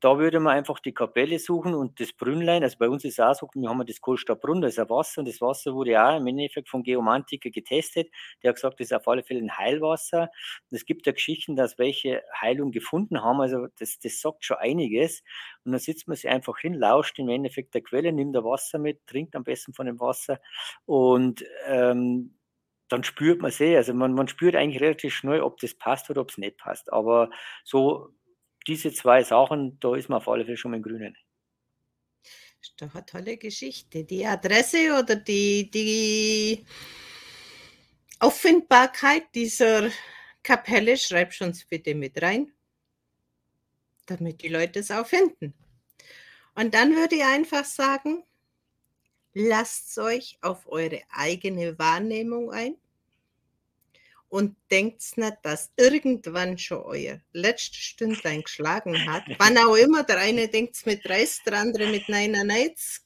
da würde man einfach die Kapelle suchen und das Brünnlein, also bei uns ist es auch so, wir haben das Kohlstabbrunn, das ist ein Wasser und das Wasser wurde auch im Endeffekt vom Geomantiker getestet. Der hat gesagt, das ist auf alle Fälle ein Heilwasser. Und es gibt ja Geschichten, dass welche Heilung gefunden haben, also das, das sagt schon einiges. Und dann sitzt man sich einfach hin, lauscht im Endeffekt der Quelle, nimmt da Wasser mit, trinkt am besten von dem Wasser und ähm, dann spürt man sehr, also man, man spürt eigentlich relativ schnell, ob das passt oder ob es nicht passt. Aber so diese zwei Sachen, da ist man auf alle Fälle schon im Grünen. Das ist doch eine tolle Geschichte. Die Adresse oder die, die Auffindbarkeit dieser Kapelle, schreib uns bitte mit rein, damit die Leute es auch finden. Und dann würde ich einfach sagen, lasst euch auf eure eigene Wahrnehmung ein und denkt nicht, dass irgendwann schon euer letztes Stündlein geschlagen hat. Wann auch immer, der eine denkt es mit 30, der andere mit 99.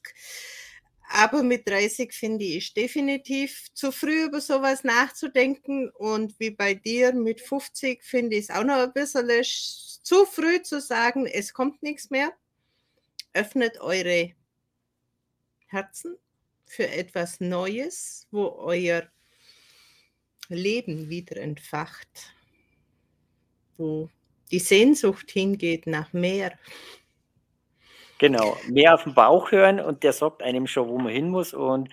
Aber mit 30 finde ich definitiv zu früh über sowas nachzudenken. Und wie bei dir mit 50 finde ich es auch noch ein bisschen zu früh zu sagen, es kommt nichts mehr. Öffnet eure Herzen für etwas Neues, wo euer Leben wieder entfacht, wo die Sehnsucht hingeht nach mehr. Genau, mehr auf den Bauch hören und der sagt einem schon, wo man hin muss. Und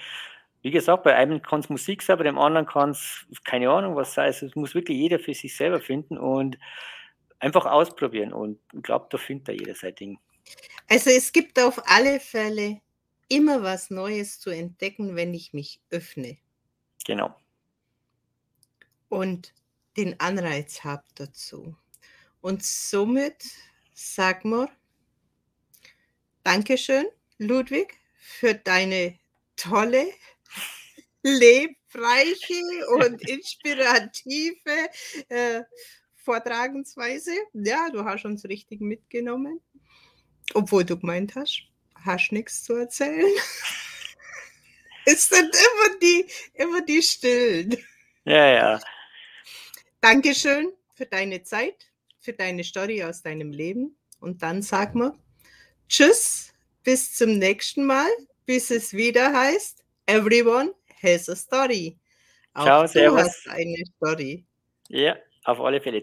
wie gesagt, bei einem kann es Musik sein, bei dem anderen kann es keine Ahnung was sein. Also es muss wirklich jeder für sich selber finden und einfach ausprobieren. Und ich glaube, da findet da jeder sein Ding. Also es gibt auf alle Fälle immer was Neues zu entdecken, wenn ich mich öffne. Genau und den Anreiz habe dazu. Und somit sag mal, Dankeschön, Ludwig, für deine tolle, lebreiche und inspirative äh, Vortragensweise. Ja, du hast uns richtig mitgenommen, obwohl du gemeint hast, hast nichts zu erzählen? es sind immer die, immer die Stillen. Ja, ja. Dankeschön für deine Zeit, für deine Story aus deinem Leben. Und dann sag mal Tschüss, bis zum nächsten Mal, bis es wieder heißt, Everyone has a story. Auch Ciao, du servus. hast eine Story. Ja, auf alle Fälle.